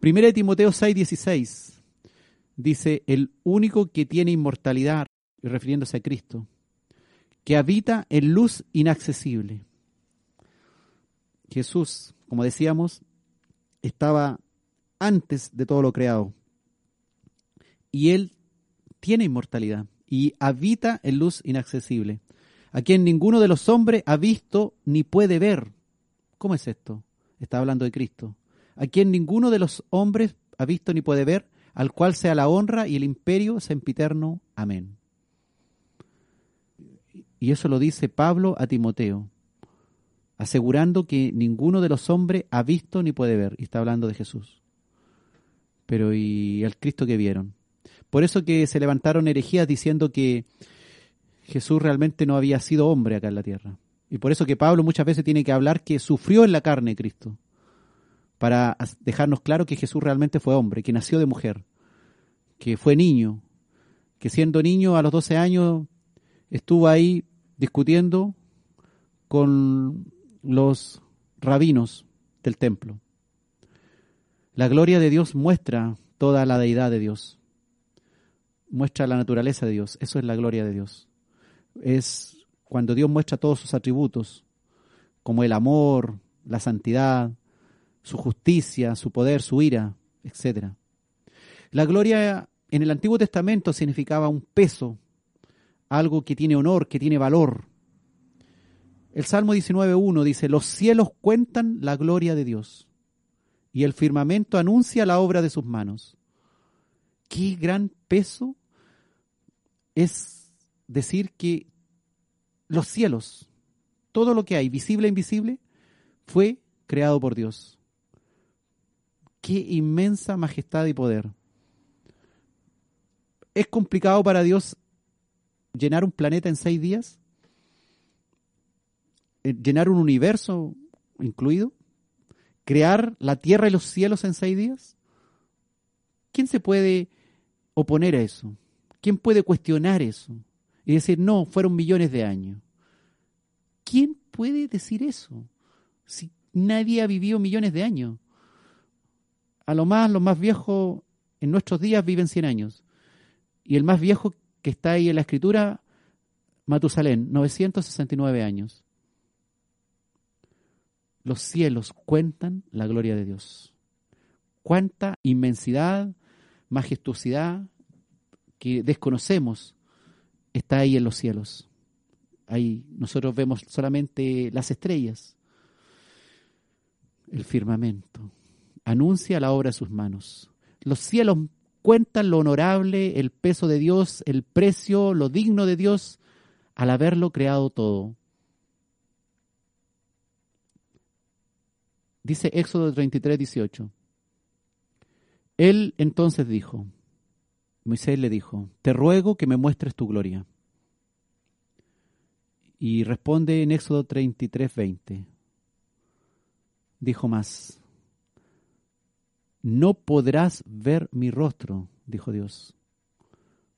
Primera de Timoteo 6:16 dice, el único que tiene inmortalidad, refiriéndose a Cristo, que habita en luz inaccesible. Jesús, como decíamos, estaba antes de todo lo creado. Y Él tiene inmortalidad y habita en luz inaccesible, a quien ninguno de los hombres ha visto ni puede ver. ¿Cómo es esto? Está hablando de Cristo. A quien ninguno de los hombres ha visto ni puede ver, al cual sea la honra y el imperio sempiterno. Amén. Y eso lo dice Pablo a Timoteo, asegurando que ninguno de los hombres ha visto ni puede ver. Y está hablando de Jesús. Pero ¿y el Cristo que vieron? Por eso que se levantaron herejías diciendo que Jesús realmente no había sido hombre acá en la tierra. Y por eso que Pablo muchas veces tiene que hablar que sufrió en la carne Cristo, para dejarnos claro que Jesús realmente fue hombre, que nació de mujer, que fue niño, que siendo niño a los 12 años estuvo ahí discutiendo con los rabinos del templo. La gloria de Dios muestra toda la deidad de Dios muestra la naturaleza de Dios. Eso es la gloria de Dios. Es cuando Dios muestra todos sus atributos, como el amor, la santidad, su justicia, su poder, su ira, etc. La gloria en el Antiguo Testamento significaba un peso, algo que tiene honor, que tiene valor. El Salmo 19.1 dice, los cielos cuentan la gloria de Dios y el firmamento anuncia la obra de sus manos. Qué gran peso es decir que los cielos, todo lo que hay, visible e invisible, fue creado por Dios. Qué inmensa majestad y poder. ¿Es complicado para Dios llenar un planeta en seis días? Eh, ¿Llenar un universo incluido? ¿Crear la tierra y los cielos en seis días? ¿Quién se puede oponer a eso? ¿Quién puede cuestionar eso? Y decir, no, fueron millones de años. ¿Quién puede decir eso? Si nadie ha vivido millones de años. A lo más, los más viejos en nuestros días viven 100 años. Y el más viejo que está ahí en la escritura, Matusalén, 969 años. Los cielos cuentan la gloria de Dios. Cuánta inmensidad, majestuosidad, que desconocemos está ahí en los cielos. Ahí nosotros vemos solamente las estrellas, el firmamento. Anuncia la obra de sus manos. Los cielos cuentan lo honorable, el peso de Dios, el precio, lo digno de Dios al haberlo creado todo. Dice Éxodo 33, 18. Él entonces dijo, Moisés le dijo, te ruego que me muestres tu gloria. Y responde en Éxodo 33, 20. Dijo más, no podrás ver mi rostro, dijo Dios,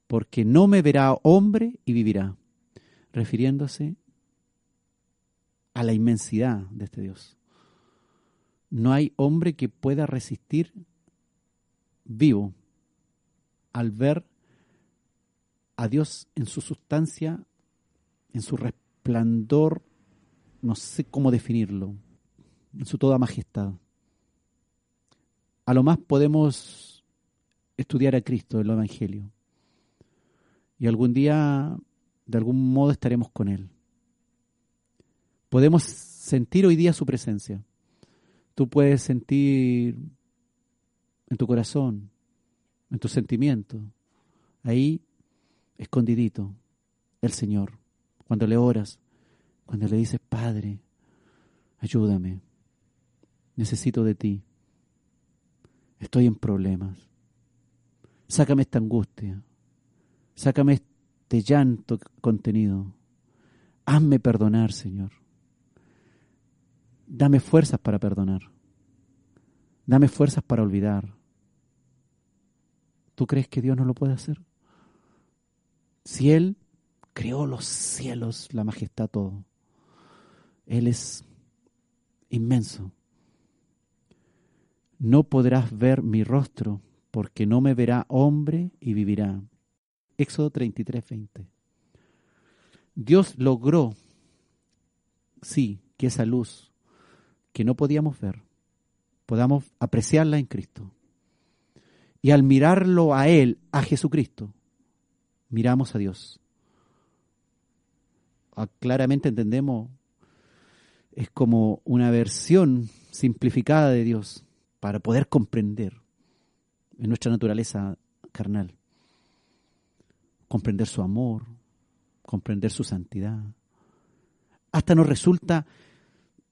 porque no me verá hombre y vivirá, refiriéndose a la inmensidad de este Dios. No hay hombre que pueda resistir vivo al ver a Dios en su sustancia, en su resplandor, no sé cómo definirlo, en su toda majestad. A lo más podemos estudiar a Cristo en el Evangelio. Y algún día, de algún modo, estaremos con Él. Podemos sentir hoy día su presencia. Tú puedes sentir en tu corazón, en tus sentimientos, ahí escondidito, el Señor. Cuando le oras, cuando le dices, Padre, ayúdame, necesito de ti, estoy en problemas, sácame esta angustia, sácame este llanto contenido, hazme perdonar, Señor. Dame fuerzas para perdonar. Dame fuerzas para olvidar. ¿Tú crees que Dios no lo puede hacer? Si Él creó los cielos, la majestad, todo. Él es inmenso. No podrás ver mi rostro, porque no me verá hombre y vivirá. Éxodo 33, 20. Dios logró, sí, que esa luz que no podíamos ver, podamos apreciarla en Cristo. Y al mirarlo a Él, a Jesucristo, miramos a Dios. Ah, Claramente entendemos, es como una versión simplificada de Dios para poder comprender en nuestra naturaleza carnal. Comprender su amor, comprender su santidad. Hasta nos resulta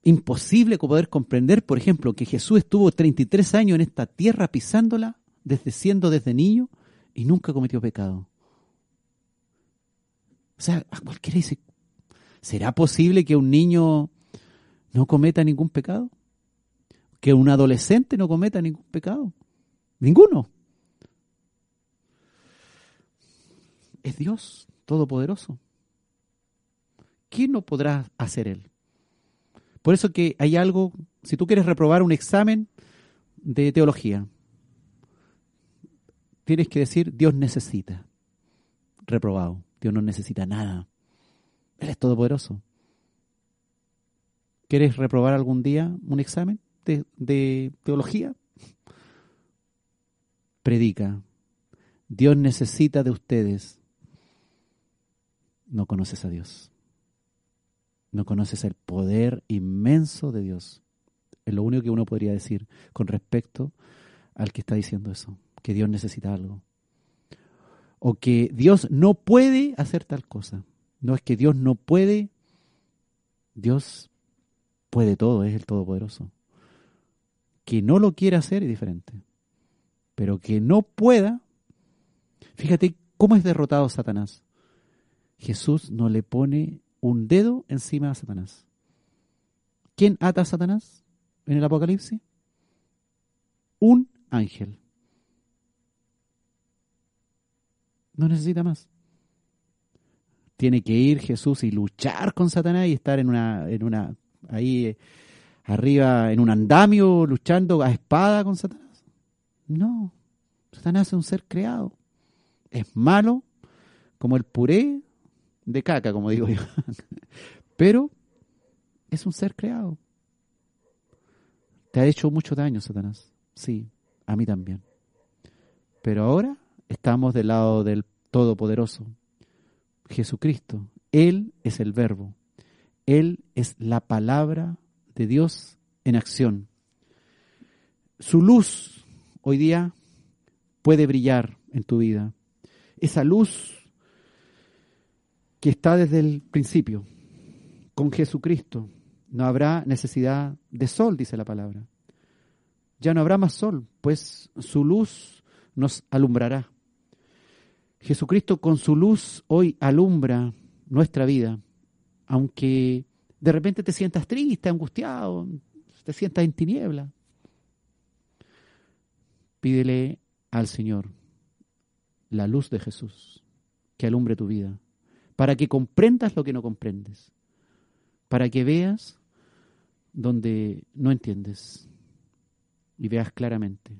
imposible poder comprender, por ejemplo, que Jesús estuvo 33 años en esta tierra pisándola, desde siendo desde niño, y nunca cometió pecado. O sea, a cualquiera dice, ¿será posible que un niño no cometa ningún pecado? ¿Que un adolescente no cometa ningún pecado? Ninguno. Es Dios Todopoderoso. ¿Qué no podrá hacer Él? Por eso que hay algo, si tú quieres reprobar un examen de teología, tienes que decir, Dios necesita. Reprobado. Dios no necesita nada. Él es todopoderoso. ¿Quieres reprobar algún día un examen de, de teología? Predica. Dios necesita de ustedes. No conoces a Dios. No conoces el poder inmenso de Dios. Es lo único que uno podría decir con respecto al que está diciendo eso, que Dios necesita algo. O que Dios no puede hacer tal cosa. No es que Dios no puede, Dios puede todo, es el Todopoderoso. Que no lo quiera hacer es diferente. Pero que no pueda, fíjate cómo es derrotado Satanás. Jesús no le pone un dedo encima a Satanás. ¿Quién ata a Satanás en el Apocalipsis? Un ángel. No necesita más. Tiene que ir Jesús y luchar con Satanás y estar en una, en una, ahí eh, arriba, en un andamio, luchando a espada con Satanás. No. Satanás es un ser creado. Es malo como el puré de caca, como digo yo. (laughs) Pero es un ser creado. Te ha hecho mucho daño, Satanás. Sí, a mí también. Pero ahora estamos del lado del Todopoderoso, Jesucristo. Él es el verbo. Él es la palabra de Dios en acción. Su luz hoy día puede brillar en tu vida. Esa luz que está desde el principio, con Jesucristo. No habrá necesidad de sol, dice la palabra. ya no habrá más sol, pues su luz nos alumbrará. Jesucristo con su luz hoy alumbra nuestra vida, aunque de repente te sientas triste, angustiado, te sientas en tiniebla. Pídele al Señor la luz de Jesús que alumbre tu vida, para que comprendas lo que no comprendes, para que veas donde no entiendes y veas claramente.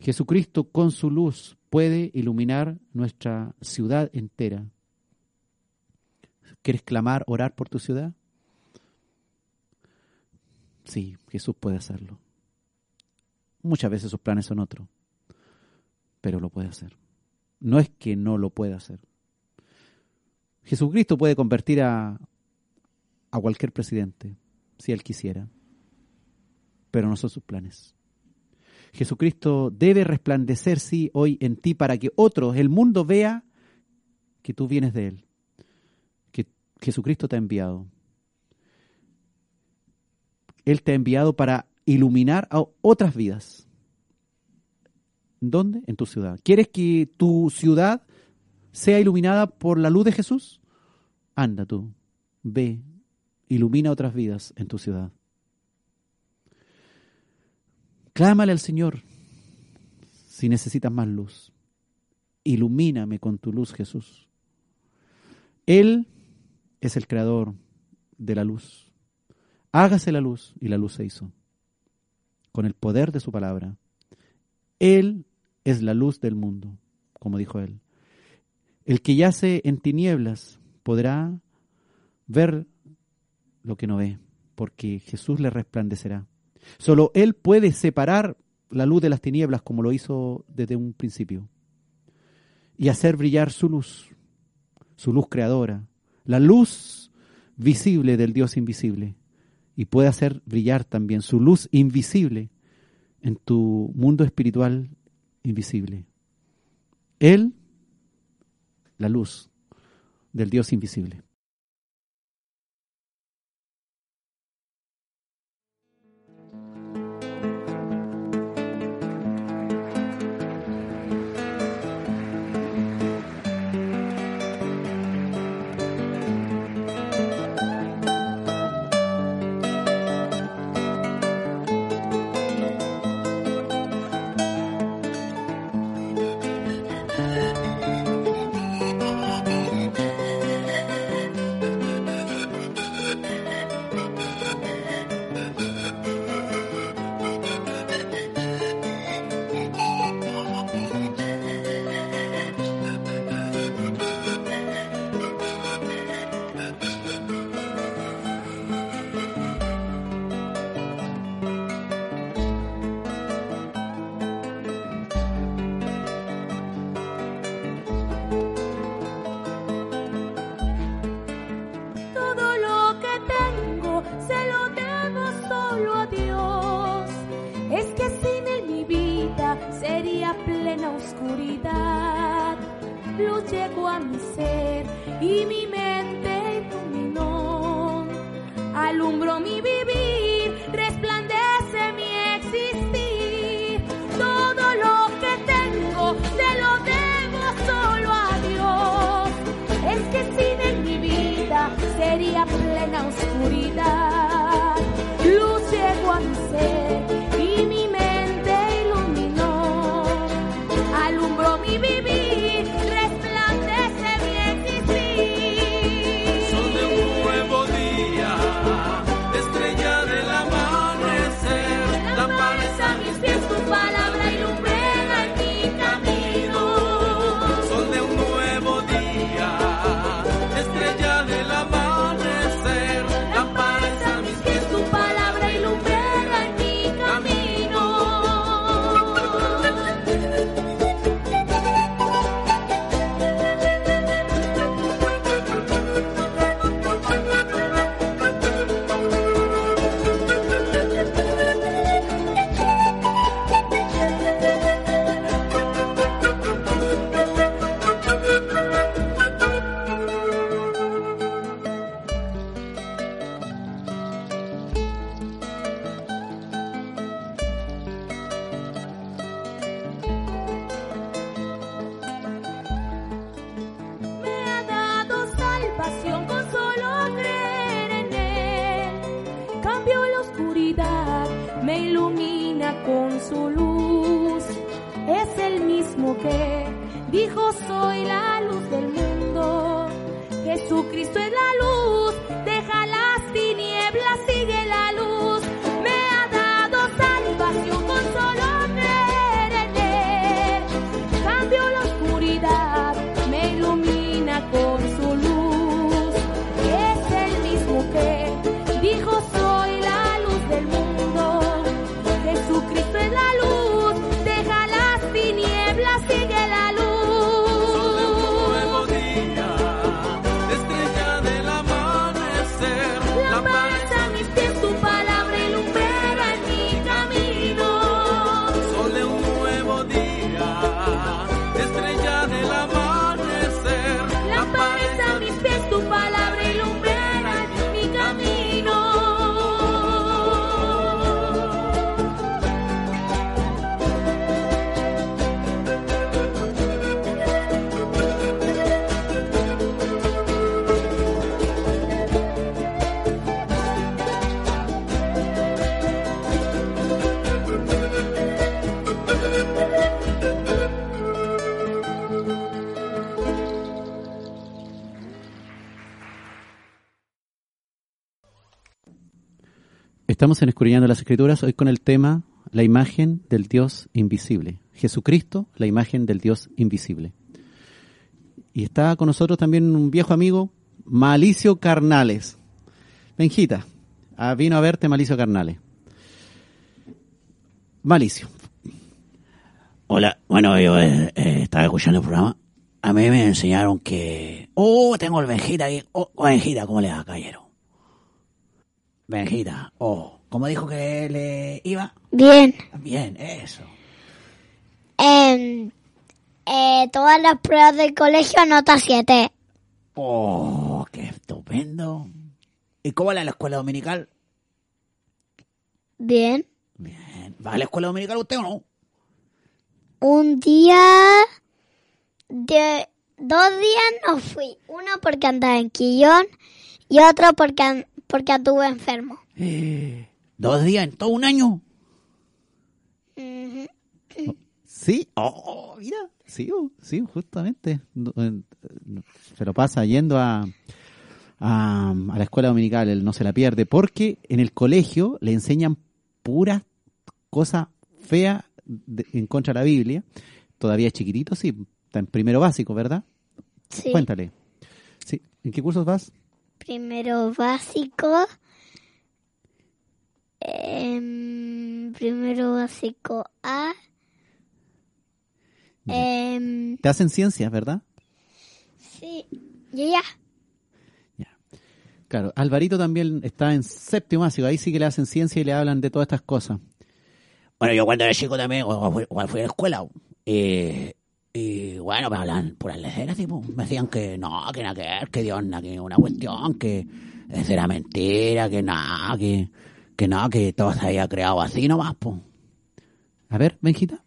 Jesucristo con su luz puede iluminar nuestra ciudad entera. ¿Quieres clamar, orar por tu ciudad? Sí, Jesús puede hacerlo. Muchas veces sus planes son otros, pero lo puede hacer. No es que no lo pueda hacer. Jesucristo puede convertir a, a cualquier presidente, si él quisiera, pero no son sus planes. Jesucristo debe resplandecer, sí, hoy en ti para que otros, el mundo vea que tú vienes de Él, que Jesucristo te ha enviado. Él te ha enviado para iluminar a otras vidas. ¿Dónde? En tu ciudad. ¿Quieres que tu ciudad sea iluminada por la luz de Jesús? Anda tú, ve, ilumina otras vidas en tu ciudad. Clámale al Señor si necesitas más luz. Ilumíname con tu luz, Jesús. Él es el creador de la luz. Hágase la luz y la luz se hizo. Con el poder de su palabra. Él es la luz del mundo, como dijo él. El que yace en tinieblas podrá ver lo que no ve, porque Jesús le resplandecerá. Solo Él puede separar la luz de las tinieblas como lo hizo desde un principio y hacer brillar su luz, su luz creadora, la luz visible del Dios invisible y puede hacer brillar también su luz invisible en tu mundo espiritual invisible. Él, la luz del Dios invisible. Alumbró mi vivir, Estamos en Escudriñando las Escrituras, hoy con el tema La imagen del Dios invisible. Jesucristo, la imagen del Dios invisible. Y está con nosotros también un viejo amigo, Malicio Carnales. Benjita, ah, vino a verte Malicio Carnales. Malicio, Hola, bueno, yo eh, eh, estaba escuchando el programa. A mí me enseñaron que... Oh, tengo el Benjita ahí. Oh, oh, Benjita, ¿cómo le va, caballero? Benjita, oh, ¿cómo dijo que le iba? Bien. Bien, eso. En eh, todas las pruebas del colegio nota 7. Oh, qué estupendo. ¿Y cómo va la escuela dominical? Bien. Bien. ¿Va a la escuela dominical usted o no? Un día de dos días no fui. Uno porque andaba en Quillón y otro porque porque anduve enfermo. Eh, ¿Dos días en todo un año? ¿sí? Oh, mira, sí, oh, sí, justamente. Eh, Se lo pasa yendo a, a, a la escuela dominical, él no se la pierde, porque en el colegio le enseñan puras cosas feas de- en contra de la Biblia. Todavía es chiquitito, sí, está en primero básico, ¿verdad? Sí. Cuéntale. Sí. ¿En qué cursos vas? Primero básico. Em, primero básico A. Em, Te hacen ciencias, ¿verdad? sí. Yo ya. Claro, Alvarito también está en séptimo básico, ahí sí que le hacen ciencia y le hablan de todas estas cosas. Bueno, yo cuando era chico también, igual fui, a la escuela. Y, y bueno, me hablan por las leceras, tipo. Me decían que no, que nada que ver, que Dios que una cuestión, que esa era mentira, que nada, que, que nada, que todo se había creado así nomás, pues. A ver, Benjita.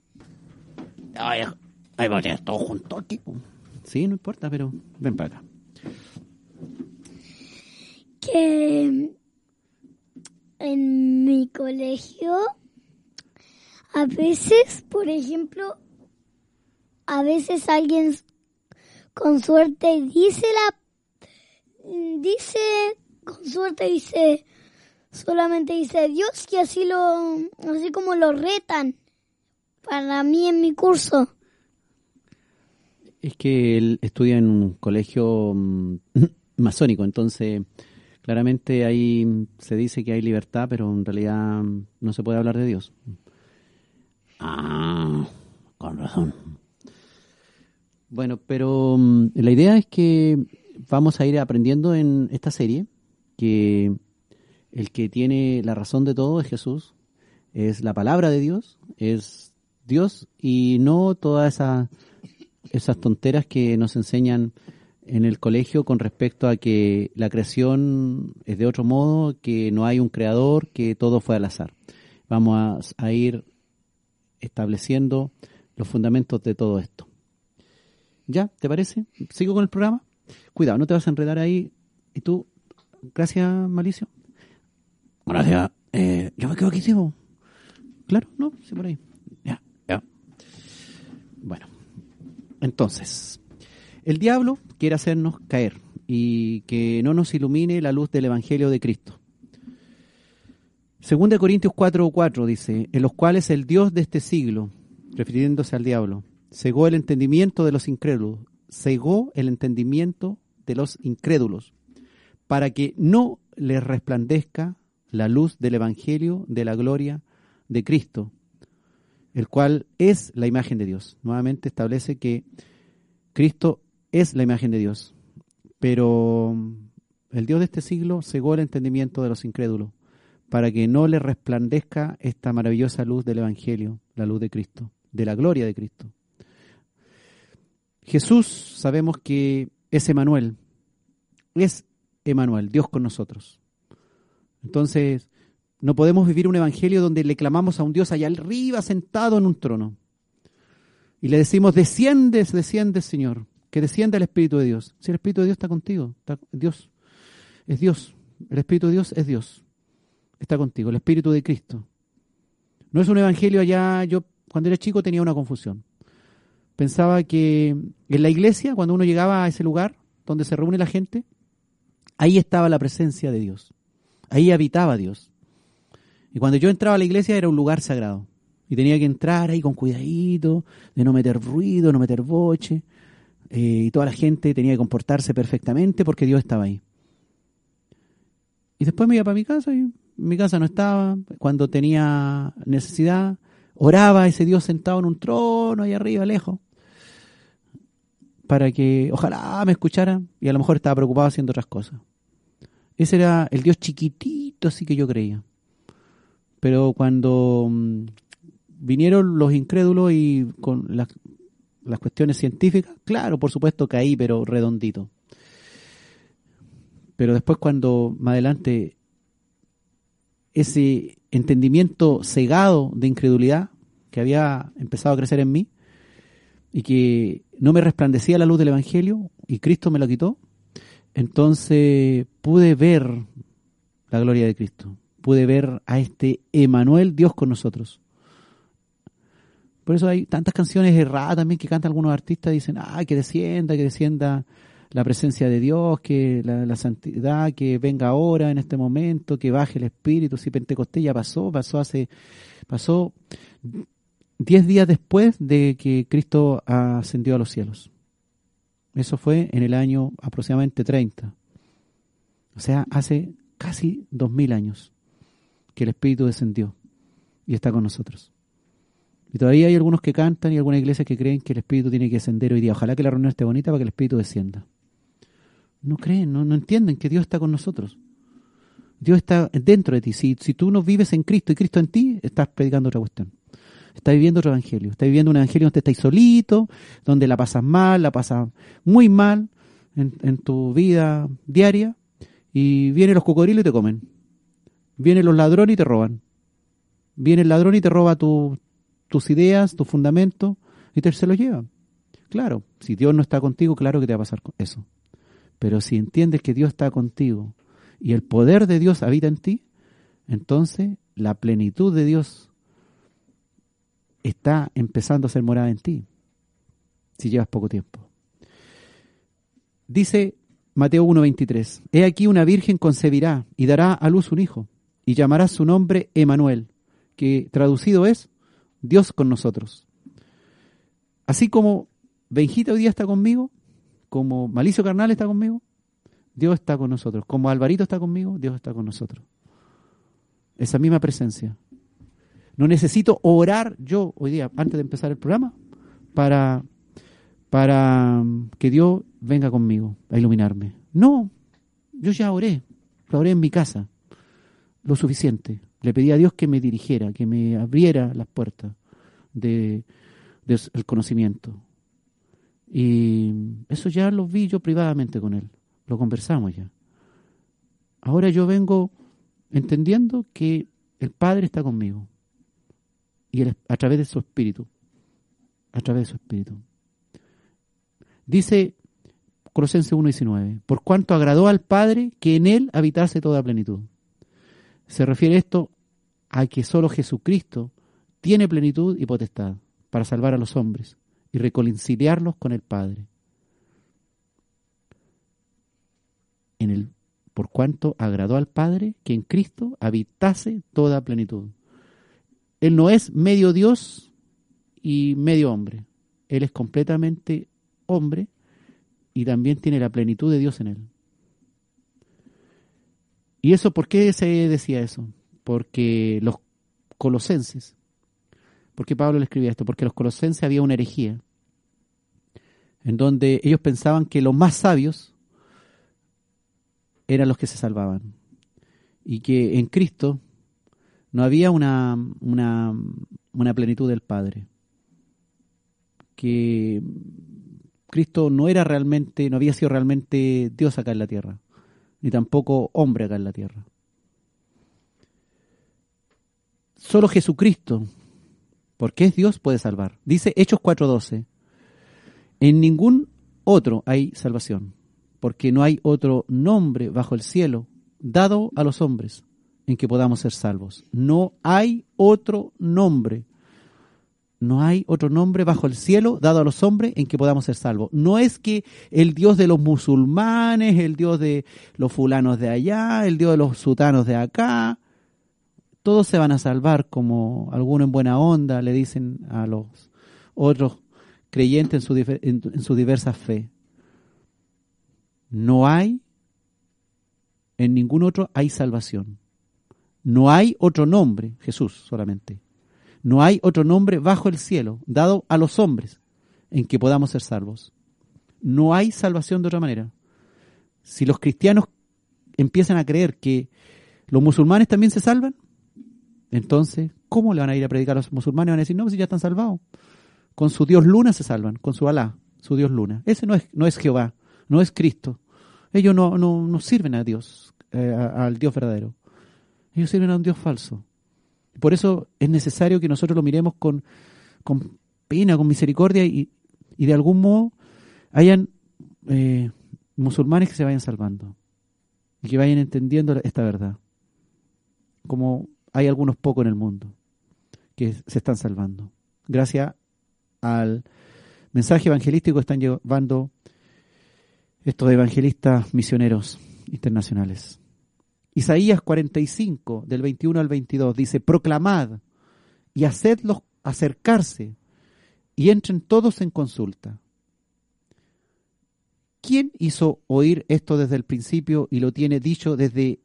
Ay, ay, pues, todo junto, tipo. Sí, no importa, pero ven para acá. que en mi colegio a veces, por ejemplo, a veces alguien con suerte dice la dice con suerte dice solamente dice Dios y así lo así como lo retan para mí en mi curso. Es que él estudia en un colegio mm, (laughs) masónico, entonces claramente ahí se dice que hay libertad, pero en realidad mm, no se puede hablar de Dios. Ah, con razón. Bueno, pero mm, la idea es que vamos a ir aprendiendo en esta serie que el que tiene la razón de todo es Jesús, es la palabra de Dios, es Dios y no todas esas, tonteras que nos enseñan en el colegio con respecto a que la creación es de otro modo, que no hay un creador, que todo fue al azar. Vamos a, a ir estableciendo los fundamentos de todo esto. ¿Ya? ¿Te parece? ¿Sigo con el programa? Cuidado, no te vas a enredar ahí. ¿Y tú? Gracias, Malicio. Gracias. Eh, yo me quedo aquí. Claro, no, sí, por ahí. Ya, ya. Bueno. Entonces, el diablo quiere hacernos caer y que no nos ilumine la luz del Evangelio de Cristo. Segunda de Corintios 4:4 dice, en los cuales el Dios de este siglo, refiriéndose al diablo, cegó el entendimiento de los incrédulos, cegó el entendimiento de los incrédulos, para que no les resplandezca la luz del Evangelio de la gloria de Cristo, el cual es la imagen de Dios. Nuevamente establece que Cristo es la imagen de Dios, pero el Dios de este siglo cegó el entendimiento de los incrédulos, para que no les resplandezca esta maravillosa luz del Evangelio, la luz de Cristo, de la gloria de Cristo. Jesús sabemos que es Emanuel, es Emanuel, Dios con nosotros. Entonces, no podemos vivir un evangelio donde le clamamos a un Dios allá arriba sentado en un trono. Y le decimos, desciendes, desciendes, Señor, que descienda el Espíritu de Dios. Si el Espíritu de Dios está contigo, Dios es Dios, el Espíritu de Dios es Dios, está contigo, el Espíritu de Cristo. No es un evangelio allá, yo cuando era chico tenía una confusión. Pensaba que en la iglesia, cuando uno llegaba a ese lugar donde se reúne la gente, ahí estaba la presencia de Dios. Ahí habitaba Dios. Y cuando yo entraba a la iglesia era un lugar sagrado. Y tenía que entrar ahí con cuidadito, de no meter ruido, no meter boche. eh, y toda la gente tenía que comportarse perfectamente porque Dios estaba ahí. Y después me iba para mi casa y mi casa no estaba. Cuando tenía necesidad, oraba a ese Dios sentado en un trono ahí arriba, lejos. Para que ojalá me escuchara y a lo mejor estaba preocupado haciendo otras cosas. Ese era el Dios chiquitito, así que yo creía. Pero cuando mm, vinieron los incrédulos y con las, las cuestiones científicas, claro, por supuesto caí, pero redondito. Pero después cuando más adelante ese entendimiento cegado de incredulidad que había empezado a crecer en mí y que no me resplandecía la luz del Evangelio y Cristo me lo quitó, entonces pude ver la gloria de Cristo, pude ver a este Emanuel, Dios con nosotros. Por eso hay tantas canciones erradas también que cantan algunos artistas, dicen, ah, que descienda, que descienda la presencia de Dios, que la, la santidad, que venga ahora en este momento, que baje el Espíritu. Si Pentecostés ya pasó, pasó hace, pasó diez días después de que Cristo ascendió a los cielos. Eso fue en el año aproximadamente 30. O sea, hace casi dos mil años que el Espíritu descendió y está con nosotros. Y todavía hay algunos que cantan y algunas iglesias que creen que el Espíritu tiene que descender hoy día. Ojalá que la reunión esté bonita para que el Espíritu descienda. No creen, no, no entienden que Dios está con nosotros. Dios está dentro de ti. Si, si tú no vives en Cristo y Cristo en ti, estás predicando otra cuestión. Estás viviendo otro evangelio. Estás viviendo un evangelio donde estás solito, donde la pasas mal, la pasas muy mal en, tu vida diaria. Y vienen los cocodrilos y te comen. Vienen los ladrones y te roban. Viene el ladrón y te roba tu, tus ideas, tus fundamentos, y te se los lleva. Claro, si Dios no está contigo, claro que te va a pasar eso. Pero si entiendes que Dios está contigo y el poder de Dios habita en ti, entonces la plenitud de Dios está empezando a ser morada en ti, si llevas poco tiempo. Dice Mateo 1.23, He aquí una virgen concebirá y dará a luz un hijo, y llamará su nombre Emanuel, que traducido es Dios con nosotros. Así como Benjita hoy día está conmigo, como Malicio Carnal está conmigo, Dios está con nosotros. Como Alvarito está conmigo, Dios está con nosotros. Esa misma presencia. No necesito orar yo hoy día, antes de empezar el programa, para, para que Dios venga conmigo a iluminarme. No, yo ya oré, lo oré en mi casa, lo suficiente. Le pedí a Dios que me dirigiera, que me abriera las puertas del de, conocimiento. Y eso ya lo vi yo privadamente con él, lo conversamos ya. Ahora yo vengo entendiendo que el Padre está conmigo y a través de su espíritu, a través de su espíritu. Dice Colosenses 1.19, por cuanto agradó al Padre que en él habitase toda plenitud. Se refiere esto a que solo Jesucristo tiene plenitud y potestad para salvar a los hombres y reconciliarlos con el Padre. En el, por cuanto agradó al Padre que en Cristo habitase toda plenitud. Él no es medio Dios y medio hombre. Él es completamente hombre y también tiene la plenitud de Dios en él. ¿Y eso por qué se decía eso? Porque los colosenses, ¿por qué Pablo le escribía esto? Porque los colosenses había una herejía en donde ellos pensaban que los más sabios eran los que se salvaban y que en Cristo no había una, una, plenitud del Padre, que Cristo no era realmente, no había sido realmente Dios acá en la tierra, ni tampoco hombre acá en la tierra. Solo Jesucristo, porque es Dios, puede salvar. Dice Hechos 4:12, en ningún otro hay salvación, porque no hay otro nombre bajo el cielo dado a los hombres en que podamos ser salvos. No hay otro nombre. No hay otro nombre bajo el cielo dado a los hombres en que podamos ser salvos. No es que el Dios de los musulmanes, el Dios de los fulanos de allá, el Dios de los sutanos de acá, todos se van a salvar como alguno en buena onda le dicen a los otros creyentes en su, en su diversa fe. No hay, en ningún otro hay salvación. No hay otro nombre, Jesús solamente. No hay otro nombre bajo el cielo dado a los hombres en que podamos ser salvos. No hay salvación de otra manera. Si los cristianos empiezan a creer que los musulmanes también se salvan, entonces, ¿cómo le van a ir a predicar a los musulmanes? Van a decir, no, si ya están salvados. Con su Dios luna se salvan, con su Alá, su Dios luna. Ese no es, no es Jehová, no es Cristo. Ellos no, no, sirven a Dios, eh, al Dios verdadero. Ellos sirven a un Dios falso. Por eso es necesario que nosotros lo miremos con, con pena, con misericordia y, y de algún modo hayan eh, musulmanes que se vayan salvando y que vayan entendiendo esta verdad. Como hay algunos pocos en el mundo que se están salvando. Gracias al mensaje evangelístico que están llevando estos evangelistas misioneros internacionales. Isaías 45, del 21 al 22, dice, proclamad y hacedlos acercarse y entren todos en consulta. ¿Quién hizo oír esto desde el principio y lo tiene dicho desde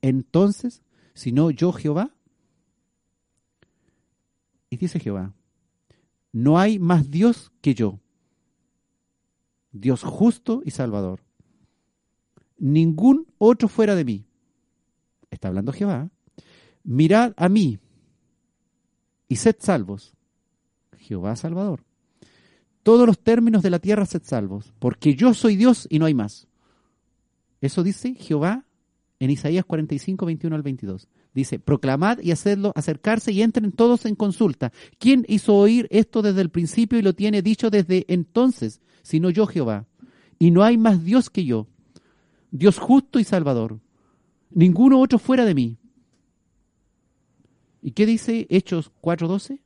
entonces, sino yo Jehová? Y dice Jehová, no hay más Dios que yo, Dios justo y salvador. Ningún otro fuera de mí. Está hablando Jehová. Mirad a mí y sed salvos. Jehová Salvador. Todos los términos de la tierra sed salvos, porque yo soy Dios y no hay más. Eso dice Jehová en Isaías 45, 21 al 22. Dice, proclamad y hacedlo acercarse y entren todos en consulta. ¿Quién hizo oír esto desde el principio y lo tiene dicho desde entonces, sino yo Jehová? Y no hay más Dios que yo, Dios justo y salvador. Ninguno otro fuera de mí. ¿Y qué dice Hechos 4.12?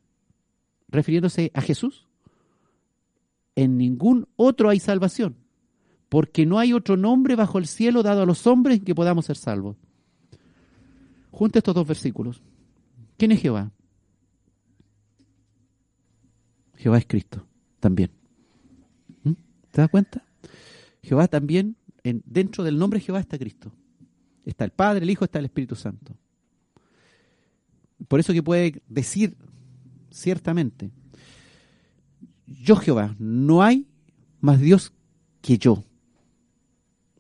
Refiriéndose a Jesús. En ningún otro hay salvación, porque no hay otro nombre bajo el cielo dado a los hombres en que podamos ser salvos. Junta estos dos versículos. ¿Quién es Jehová? Jehová es Cristo, también. ¿Mm? ¿Te das cuenta? Jehová también, en, dentro del nombre Jehová está Cristo. Está el Padre, el Hijo, está el Espíritu Santo. Por eso que puede decir ciertamente, yo Jehová, no hay más Dios que yo.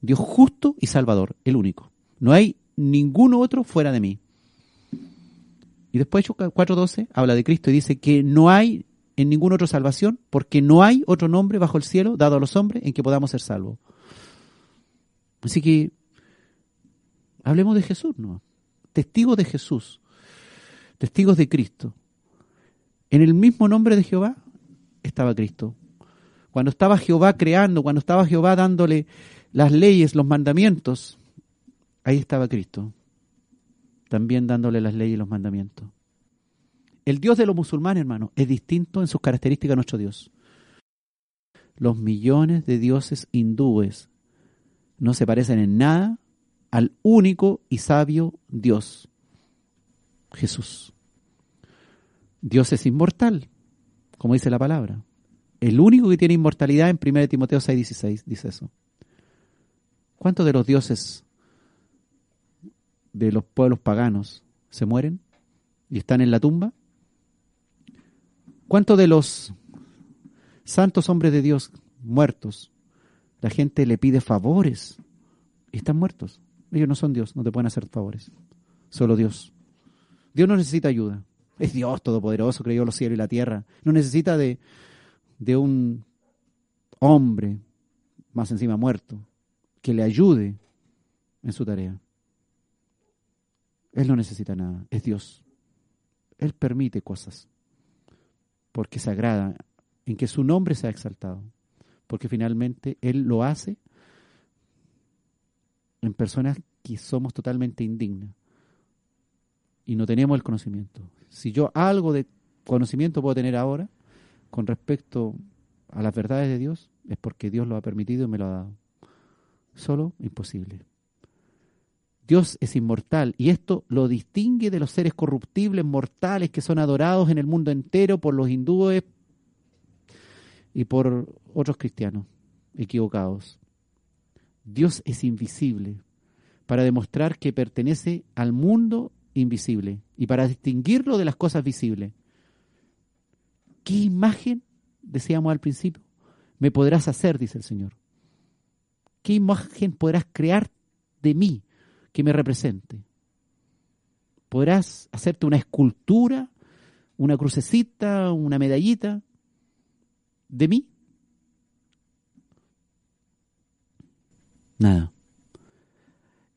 Dios justo y salvador, el único. No hay ninguno otro fuera de mí. Y después Hechos 4.12 habla de Cristo y dice que no hay en ningún otro salvación, porque no hay otro nombre bajo el cielo dado a los hombres en que podamos ser salvos. Así que hablemos de Jesús, ¿no? Testigos de Jesús, testigos de Cristo. En el mismo nombre de Jehová estaba Cristo. Cuando estaba Jehová creando, cuando estaba Jehová dándole las leyes, los mandamientos, ahí estaba Cristo, también dándole las leyes y los mandamientos. El Dios de los musulmanes, hermano, es distinto en sus características a nuestro Dios. los millones de dioses hindúes no se parecen en nada al único y sabio Dios, Jesús. Dios es inmortal, como dice la palabra. El único que tiene inmortalidad en 1 Timoteo 6:16 dice eso. ¿Cuántos de los dioses de los pueblos paganos se mueren y están en la tumba? ¿Cuántos de los santos hombres de Dios muertos, la gente le pide favores y están muertos? Ellos no son Dios, no te pueden hacer favores. Solo Dios. Dios no necesita ayuda. Es Dios todopoderoso, creyó los cielos y la tierra. No necesita de, de un hombre, más encima muerto, que le ayude en su tarea. Él no necesita nada, es Dios. Él permite cosas porque se agrada en que su nombre sea exaltado, porque finalmente Él lo hace en personas que somos totalmente indignas y no tenemos el conocimiento. Si yo algo de conocimiento puedo tener ahora con respecto a las verdades de Dios, es porque Dios lo ha permitido y me lo ha dado. Solo imposible. Dios es inmortal y esto lo distingue de los seres corruptibles, mortales, que son adorados en el mundo entero por los hindúes y por otros cristianos equivocados. Dios es invisible para demostrar que pertenece al mundo invisible y para distinguirlo de las cosas visibles. ¿Qué imagen, decíamos al principio, me podrás hacer, dice el Señor? ¿Qué imagen podrás crear de mí que me represente? ¿Podrás hacerte una escultura, una crucecita, una medallita de mí? Nada.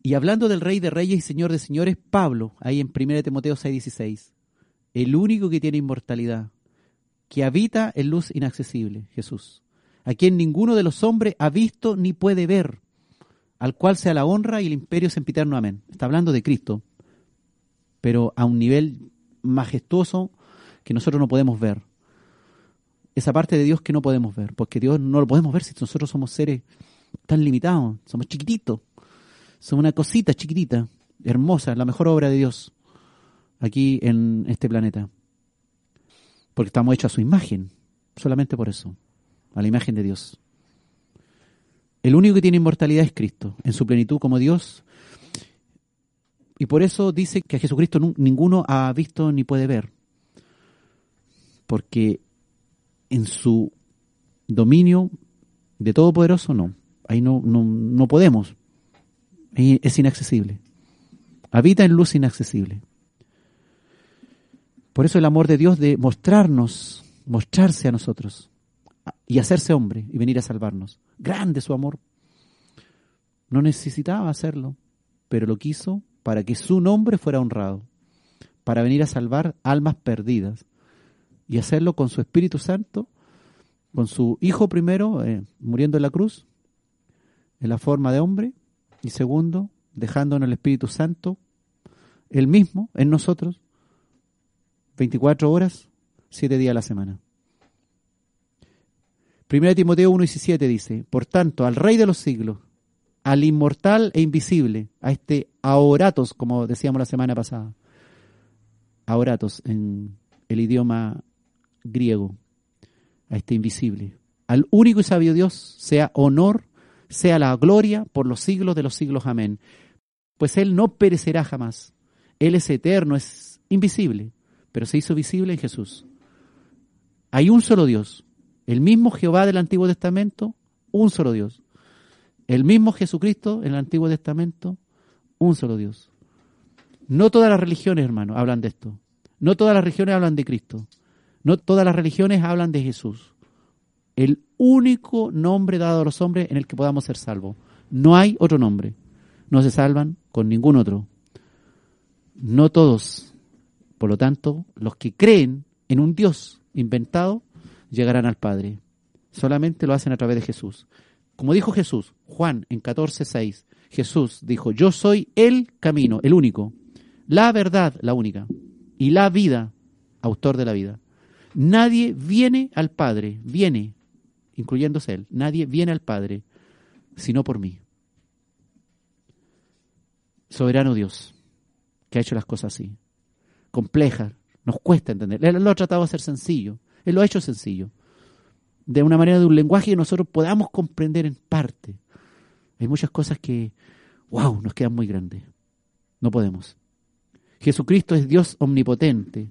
Y hablando del Rey de Reyes y Señor de Señores, Pablo, ahí en 1 Timoteo 6:16, el único que tiene inmortalidad, que habita en luz inaccesible, Jesús, a quien ninguno de los hombres ha visto ni puede ver, al cual sea la honra y el imperio sempiterno. Amén. Está hablando de Cristo, pero a un nivel majestuoso que nosotros no podemos ver. Esa parte de Dios que no podemos ver, porque Dios no lo podemos ver si nosotros somos seres tan limitados, somos chiquititos, somos una cosita chiquitita, hermosa, la mejor obra de Dios aquí en este planeta. Porque estamos hechos a su imagen, solamente por eso, a la imagen de Dios. El único que tiene inmortalidad es Cristo, en su plenitud como Dios. Y por eso dice que a Jesucristo ninguno ha visto ni puede ver. Porque en su dominio de Todopoderoso no. Ahí no, no, no podemos. Es inaccesible. Habita en luz inaccesible. Por eso el amor de Dios de mostrarnos, mostrarse a nosotros y hacerse hombre y venir a salvarnos. Grande su amor. No necesitaba hacerlo, pero lo quiso para que su nombre fuera honrado, para venir a salvar almas perdidas y hacerlo con su Espíritu Santo, con su Hijo primero, eh, muriendo en la cruz, en la forma de hombre, y segundo, dejándonos el Espíritu Santo, el mismo, en nosotros, 24 horas, 7 días a la semana. 1 Timoteo 1 y 17 dice, por tanto, al Rey de los siglos, al inmortal e invisible, a este aoratos, como decíamos la semana pasada, aoratos en el idioma griego, a este invisible, al único y sabio Dios, sea honor, sea la gloria por los siglos de los siglos. Amén. Pues Él no perecerá jamás. Él es eterno, es invisible, pero se hizo visible en Jesús. Hay un solo Dios, el mismo Jehová del Antiguo Testamento, un solo Dios. El mismo Jesucristo en el Antiguo Testamento, un solo Dios. No todas las religiones, hermano, hablan de esto. No todas las religiones hablan de Cristo. No todas las religiones hablan de Jesús. El único nombre dado a los hombres en el que podamos ser salvos. No hay otro nombre. No se salvan con ningún otro. No todos. Por lo tanto, los que creen en un Dios inventado llegarán al Padre. Solamente lo hacen a través de Jesús. Como dijo Jesús, Juan en 14:6, Jesús dijo, "Yo soy el camino, el único, la verdad, la única, y la vida, autor de la vida. Nadie viene al Padre, viene incluyéndose él, nadie viene al Padre sino por mí. Soberano Dios, que ha hecho las cosas así, complejas, nos cuesta entender. Él lo ha tratado de hacer sencillo, él lo ha hecho sencillo, de una manera de un lenguaje que nosotros podamos comprender en parte. Hay muchas cosas que, wow, nos quedan muy grandes. No podemos. Jesucristo es Dios omnipotente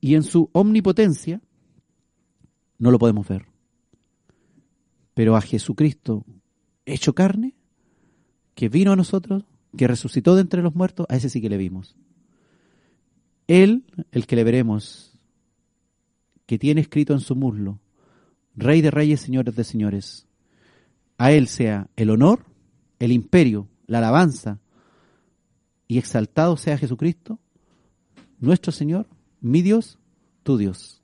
y en su omnipotencia no lo podemos ver. Pero a Jesucristo hecho carne, que vino a nosotros, que resucitó de entre los muertos, a ese sí que le vimos. Él, el que le veremos, que tiene escrito en su muslo, Rey de reyes, señores de señores. A Él sea el honor, el imperio, la alabanza, y exaltado sea Jesucristo, nuestro Señor, mi Dios, tu Dios.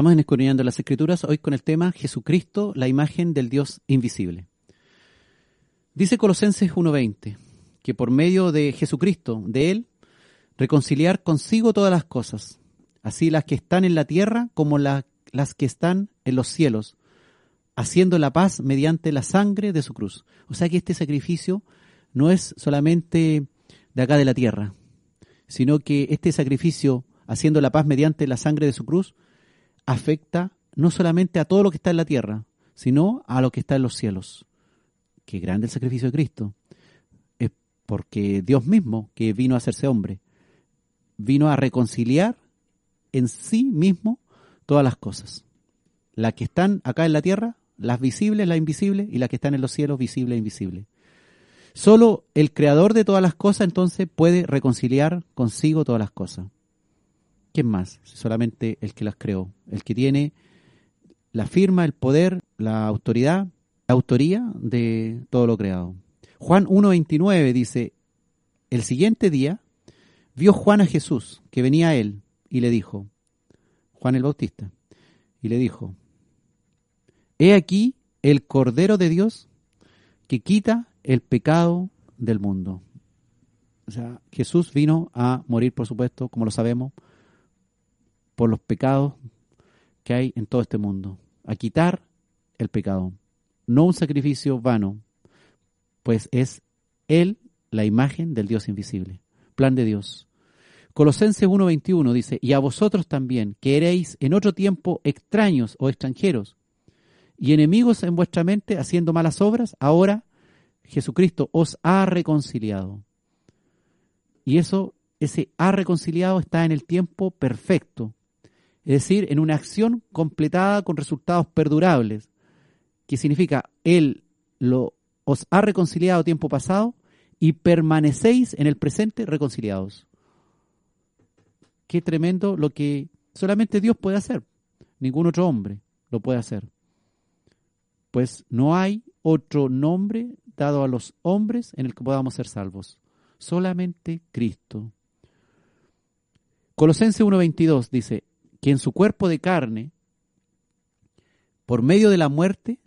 Estamos en Escudriñando las Escrituras hoy con el tema Jesucristo, la imagen del Dios invisible. Dice Colosenses 1.20 que por medio de Jesucristo, de Él, reconciliar consigo todas las cosas, así las que están en la tierra como la- las que están en los cielos, haciendo la paz mediante la sangre de su cruz. O sea que este sacrificio no es solamente de acá de la tierra, sino que este sacrificio, haciendo la paz mediante la sangre de su cruz, afecta no solamente a todo lo que está en la tierra, sino a lo que está en los cielos. Qué grande el sacrificio de Cristo. Es porque Dios mismo, que vino a hacerse hombre, vino a reconciliar en sí mismo todas las cosas. Las que están acá en la tierra, las visibles, las invisibles, y las que están en los cielos, visibles e invisibles. Solo el creador de todas las cosas entonces puede reconciliar consigo todas las cosas. ¿Quién más? Solamente el que las creó, el que tiene la firma, el poder, la autoridad, la autoría de todo lo creado. Juan 1.29 dice, el siguiente día vio Juan a Jesús, que venía a él, y le dijo, Juan el Bautista, y le dijo, He aquí el Cordero de Dios que quita el pecado del mundo. O sea, Jesús vino a morir, por supuesto, como lo sabemos, por los pecados que hay en todo este mundo, a quitar el pecado. No un sacrificio vano, pues es Él la imagen del Dios invisible, plan de Dios. Colosenses 1.21 dice, y a vosotros también, que eréis en otro tiempo extraños o extranjeros, y enemigos en vuestra mente, haciendo malas obras, ahora Jesucristo os ha reconciliado. Y eso, ese ha reconciliado está en el tiempo perfecto, es decir, en una acción completada con resultados perdurables, que significa Él lo, os ha reconciliado tiempo pasado y permanecéis en el presente reconciliados. Qué tremendo lo que solamente Dios puede hacer, ningún otro hombre lo puede hacer. Pues no hay otro nombre dado a los hombres en el que podamos ser salvos, solamente Cristo. Colosenses 1.22 dice que en su cuerpo de carne, por medio de la muerte,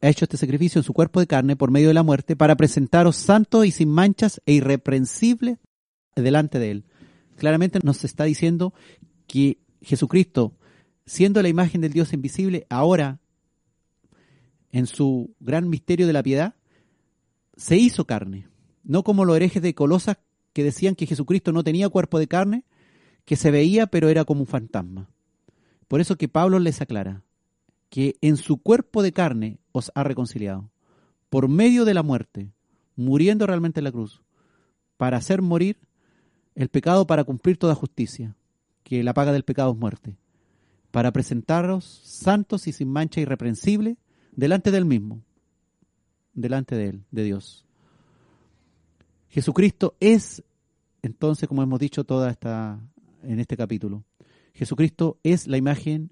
ha hecho este sacrificio en su cuerpo de carne por medio de la muerte para presentaros santos y sin manchas e irreprensibles delante de él. Claramente nos está diciendo que Jesucristo, siendo la imagen del Dios invisible, ahora en su gran misterio de la piedad, se hizo carne. No como los herejes de Colosas que decían que Jesucristo no tenía cuerpo de carne, que se veía pero era como un fantasma. Por eso que Pablo les aclara que en su cuerpo de carne os ha reconciliado, por medio de la muerte, muriendo realmente en la cruz, para hacer morir el pecado para cumplir toda justicia, que la paga del pecado es muerte, para presentaros santos y sin mancha irreprensible delante del mismo, delante de él, de Dios. Jesucristo es, entonces, como hemos dicho toda esta en este capítulo, Jesucristo es la imagen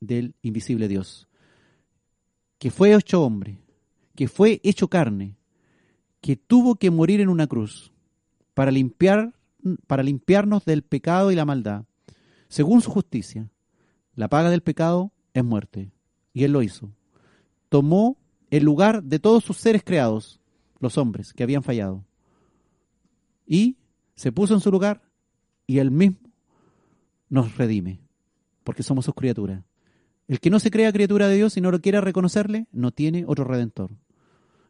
del invisible Dios, que fue hecho hombre, que fue hecho carne, que tuvo que morir en una cruz para limpiar para limpiarnos del pecado y la maldad, según su justicia. La paga del pecado es muerte, y él lo hizo. Tomó el lugar de todos sus seres creados, los hombres que habían fallado, y se puso en su lugar y él mismo nos redime, porque somos sus criaturas. El que no se crea criatura de Dios y no lo quiera reconocerle, no tiene otro redentor.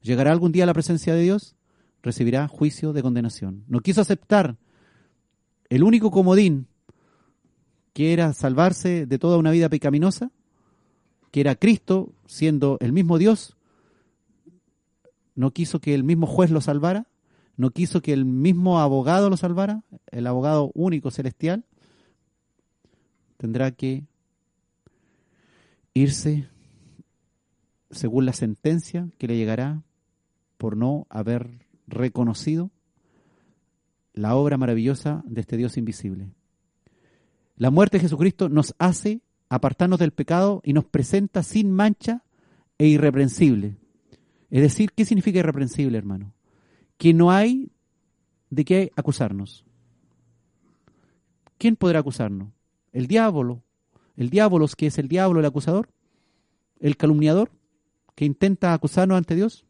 Llegará algún día a la presencia de Dios, recibirá juicio de condenación. No quiso aceptar el único comodín que era salvarse de toda una vida pecaminosa, que era Cristo siendo el mismo Dios, no quiso que el mismo juez lo salvara, no quiso que el mismo abogado lo salvara, el abogado único celestial, tendrá que irse según la sentencia que le llegará por no haber reconocido la obra maravillosa de este Dios invisible. La muerte de Jesucristo nos hace apartarnos del pecado y nos presenta sin mancha e irreprensible. Es decir, ¿qué significa irreprensible, hermano? Que no hay de qué acusarnos. ¿Quién podrá acusarnos? El diablo, El diabolos, que es el diablo, el acusador, el calumniador, que intenta acusarnos ante Dios.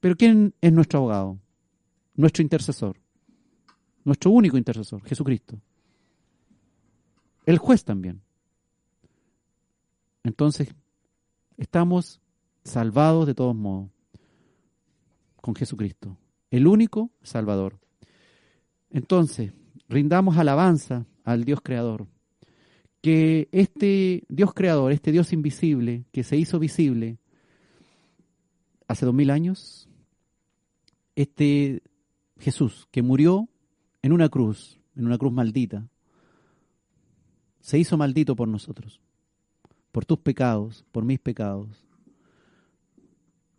Pero ¿quién es nuestro abogado? Nuestro intercesor. Nuestro único intercesor, Jesucristo. El juez también. Entonces, estamos salvados de todos modos con Jesucristo, el único Salvador. Entonces, rindamos alabanza al Dios Creador, que este Dios Creador, este Dios invisible, que se hizo visible hace dos mil años, este Jesús, que murió en una cruz, en una cruz maldita, se hizo maldito por nosotros, por tus pecados, por mis pecados.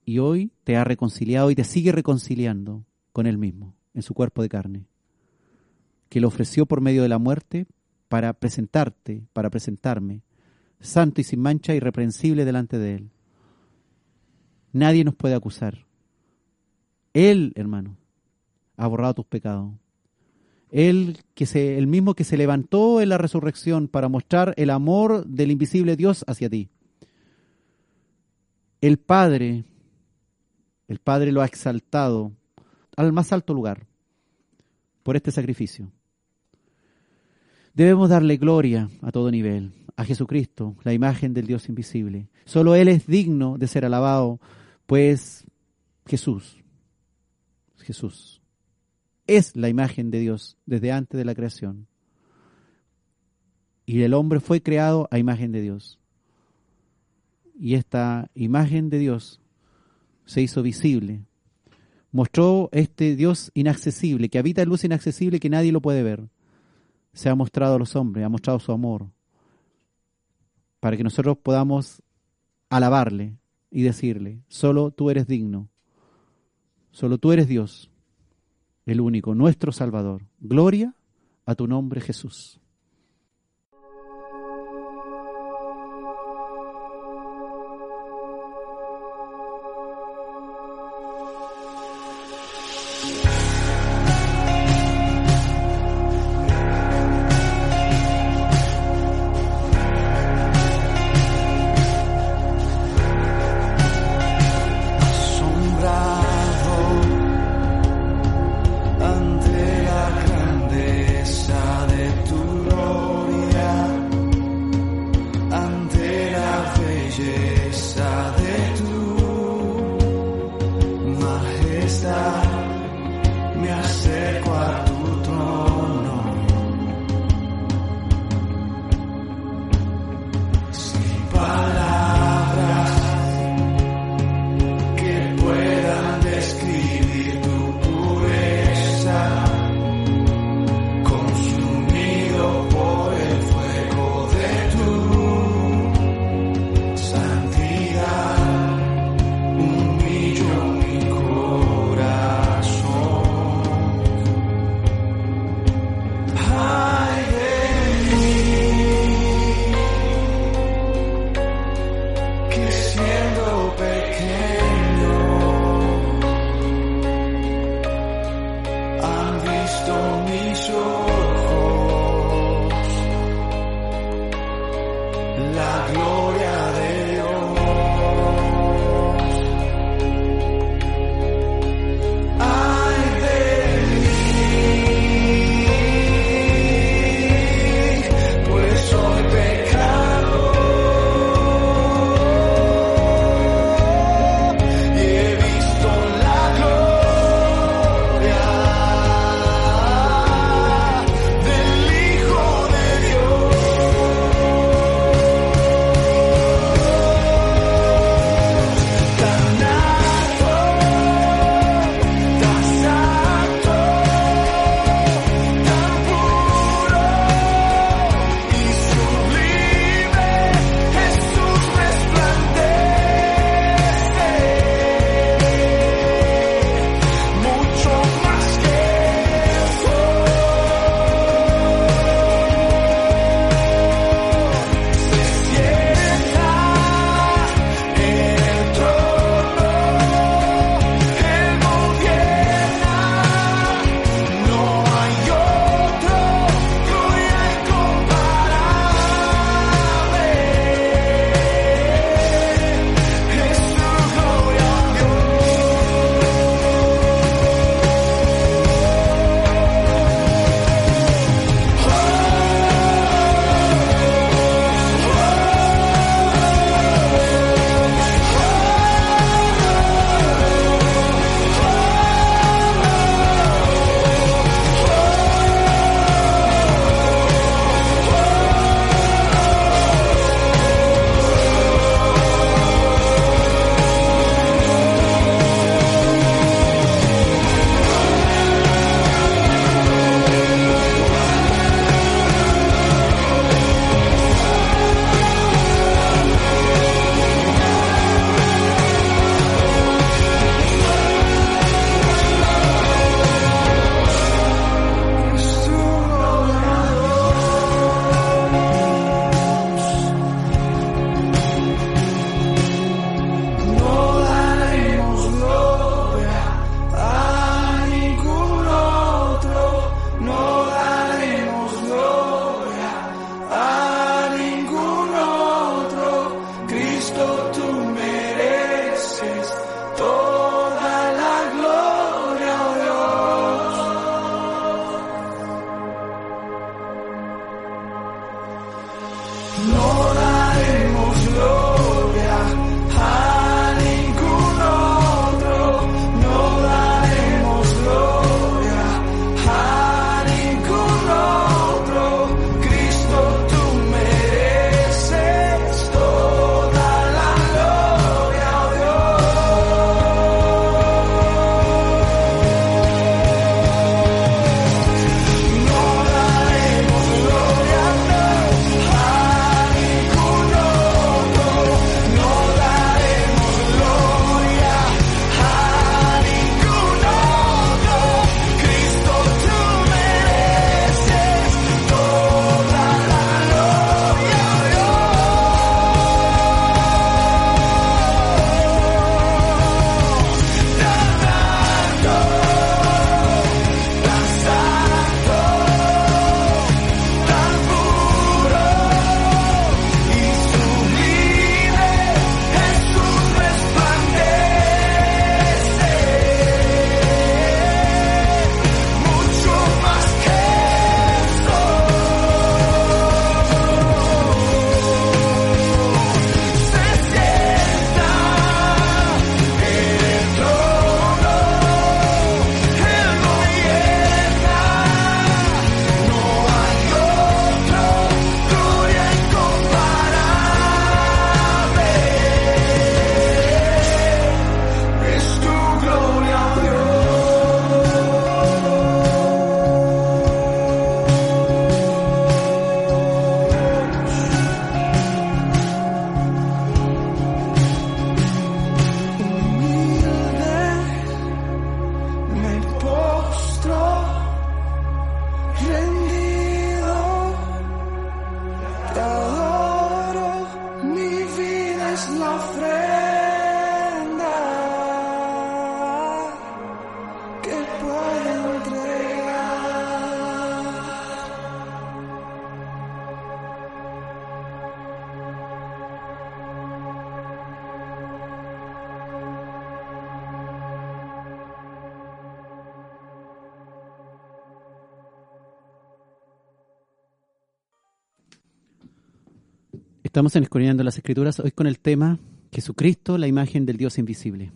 Y hoy te ha reconciliado y te sigue reconciliando con Él mismo, en su cuerpo de carne, que lo ofreció por medio de la muerte para presentarte, para presentarme, santo y sin mancha, irreprensible delante de Él. Nadie nos puede acusar. Él, hermano, ha borrado tus pecados. Él, que se, el mismo que se levantó en la resurrección para mostrar el amor del invisible Dios hacia ti. El Padre, el Padre lo ha exaltado al más alto lugar por este sacrificio. Debemos darle gloria a todo nivel, a Jesucristo, la imagen del Dios invisible. Solo Él es digno de ser alabado, pues Jesús, Jesús, es la imagen de Dios desde antes de la creación. Y el hombre fue creado a imagen de Dios. Y esta imagen de Dios se hizo visible. Mostró este Dios inaccesible, que habita en luz inaccesible que nadie lo puede ver. Se ha mostrado a los hombres, ha mostrado su amor, para que nosotros podamos alabarle y decirle, solo tú eres digno, solo tú eres Dios, el único, nuestro Salvador. Gloria a tu nombre Jesús. Estamos en las Escrituras hoy con el tema Jesucristo, la imagen del Dios invisible.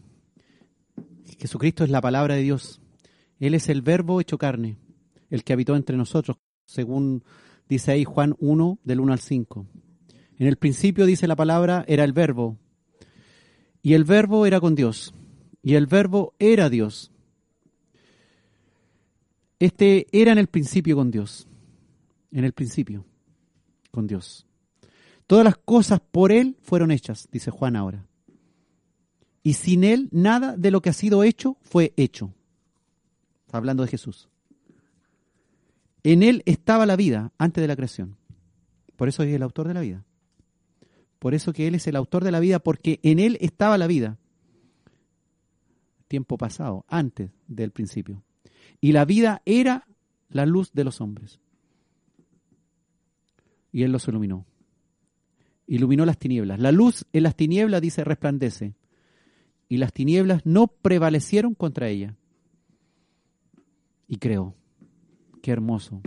Jesucristo es la palabra de Dios. Él es el verbo hecho carne, el que habitó entre nosotros, según dice ahí Juan 1, del 1 al 5. En el principio, dice la palabra, era el verbo, y el verbo era con Dios, y el verbo era Dios. Este era en el principio con Dios, en el principio con Dios. Todas las cosas por Él fueron hechas, dice Juan ahora. Y sin Él nada de lo que ha sido hecho fue hecho. Está hablando de Jesús. En Él estaba la vida antes de la creación. Por eso es el autor de la vida. Por eso que Él es el autor de la vida, porque en Él estaba la vida. Tiempo pasado, antes del principio. Y la vida era la luz de los hombres. Y Él los iluminó. Iluminó las tinieblas. La luz en las tinieblas, dice, resplandece. Y las tinieblas no prevalecieron contra ella. Y creó. Qué hermoso.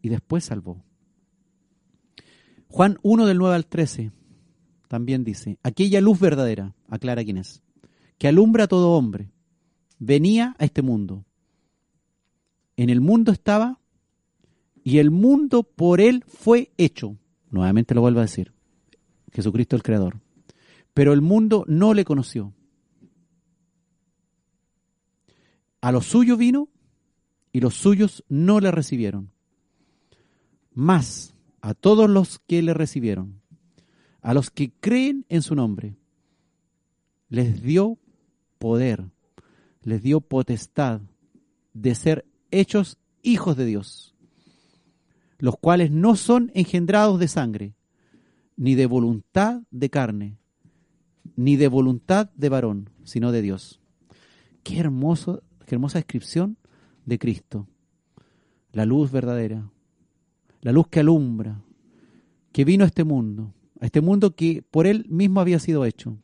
Y después salvó. Juan 1 del 9 al 13 también dice, aquella luz verdadera, aclara quién es, que alumbra a todo hombre, venía a este mundo. En el mundo estaba y el mundo por él fue hecho. Nuevamente lo vuelvo a decir. Jesucristo el Creador. Pero el mundo no le conoció. A los suyos vino y los suyos no le recibieron. Más a todos los que le recibieron, a los que creen en su nombre, les dio poder, les dio potestad de ser hechos hijos de Dios, los cuales no son engendrados de sangre, ni de voluntad de carne, ni de voluntad de varón, sino de Dios. Qué hermoso, qué hermosa descripción de Cristo. La luz verdadera, la luz que alumbra, que vino a este mundo, a este mundo que por él mismo había sido hecho.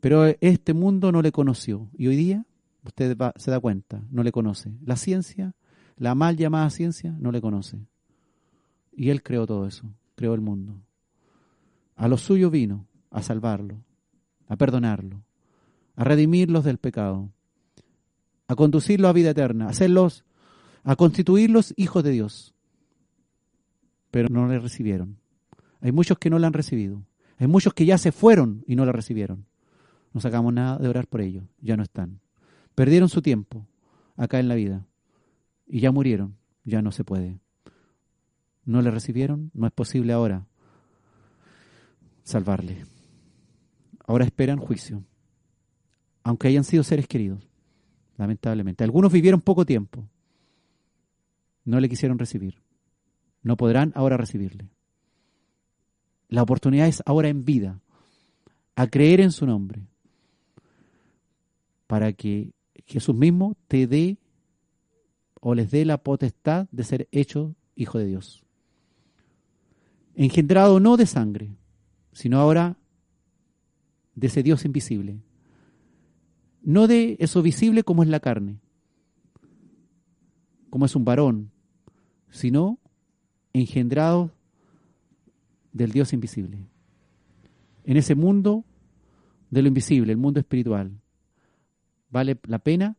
Pero este mundo no le conoció. Y hoy día, usted va- se da cuenta, no le conoce. La ciencia, la mal llamada ciencia, no le conoce. Y él creó todo eso, creó el mundo. A lo suyo vino, a salvarlo, a perdonarlo, a redimirlos del pecado, a conducirlos a vida eterna, a hacerlos, a constituirlos hijos de Dios. Pero no le recibieron. Hay muchos que no la han recibido. Hay muchos que ya se fueron y no la recibieron. No sacamos nada de orar por ellos. Ya no están. Perdieron su tiempo acá en la vida. Y ya murieron. Ya no se puede. No le recibieron. No es posible ahora salvarle. Ahora esperan juicio. Aunque hayan sido seres queridos. Lamentablemente. Algunos vivieron poco tiempo. No le quisieron recibir. No podrán ahora recibirle. La oportunidad es ahora en vida, a creer en su nombre, para que Jesús mismo te dé o les dé la potestad de ser hecho hijo de Dios. Engendrado no de sangre, sino ahora de ese Dios invisible. No de eso visible como es la carne, como es un varón, sino engendrado del Dios invisible. En ese mundo de lo invisible, el mundo espiritual, vale la pena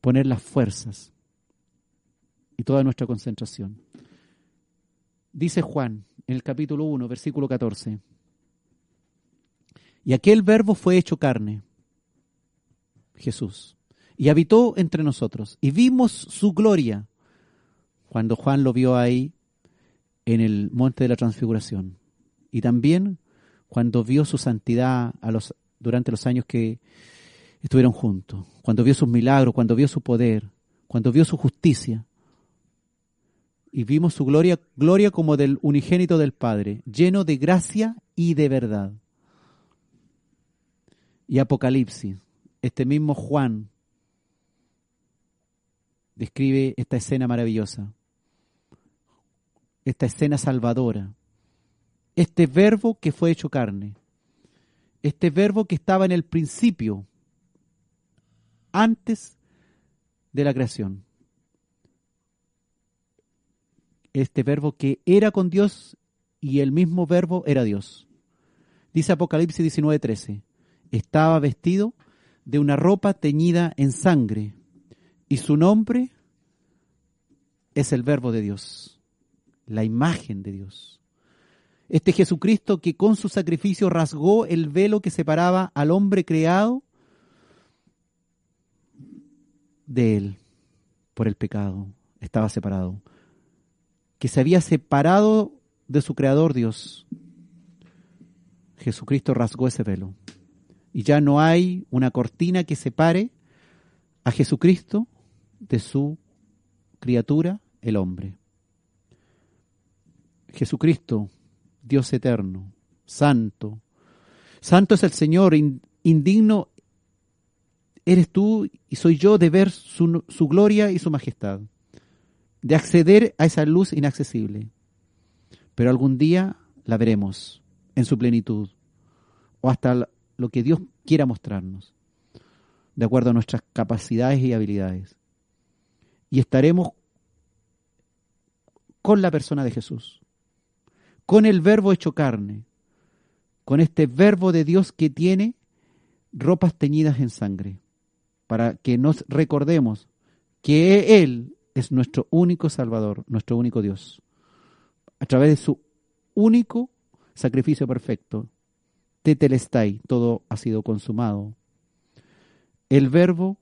poner las fuerzas y toda nuestra concentración. Dice Juan en el capítulo 1, versículo 14, y aquel verbo fue hecho carne, Jesús, y habitó entre nosotros, y vimos su gloria, cuando Juan lo vio ahí en el monte de la transfiguración. Y también cuando vio su santidad a los, durante los años que estuvieron juntos, cuando vio sus milagros, cuando vio su poder, cuando vio su justicia. Y vimos su gloria, gloria como del unigénito del Padre, lleno de gracia y de verdad. Y Apocalipsis, este mismo Juan describe esta escena maravillosa esta escena salvadora, este verbo que fue hecho carne, este verbo que estaba en el principio, antes de la creación, este verbo que era con Dios y el mismo verbo era Dios. Dice Apocalipsis 19:13, estaba vestido de una ropa teñida en sangre y su nombre es el verbo de Dios, la imagen de Dios. Este Jesucristo que con su sacrificio rasgó el velo que separaba al hombre creado de él por el pecado, estaba separado. Que se había separado de su creador Dios. Jesucristo rasgó ese velo. Y ya no hay una cortina que separe a Jesucristo de su criatura, el hombre. Jesucristo, Dios eterno, santo. Santo es el Señor, in- indigno eres tú y soy yo de ver su, su gloria y su majestad, de acceder a esa luz inaccesible. Pero algún día la veremos en su plenitud, o hasta lo que Dios quiera mostrarnos, de acuerdo a nuestras capacidades y habilidades. Y estaremos con la persona de Jesús, con el verbo hecho carne, con este verbo de Dios que tiene ropas teñidas en sangre, para que nos recordemos que Él es nuestro único Salvador, nuestro único Dios, a través de su único sacrificio perfecto. Tetelestai, todo ha sido consumado. El verbo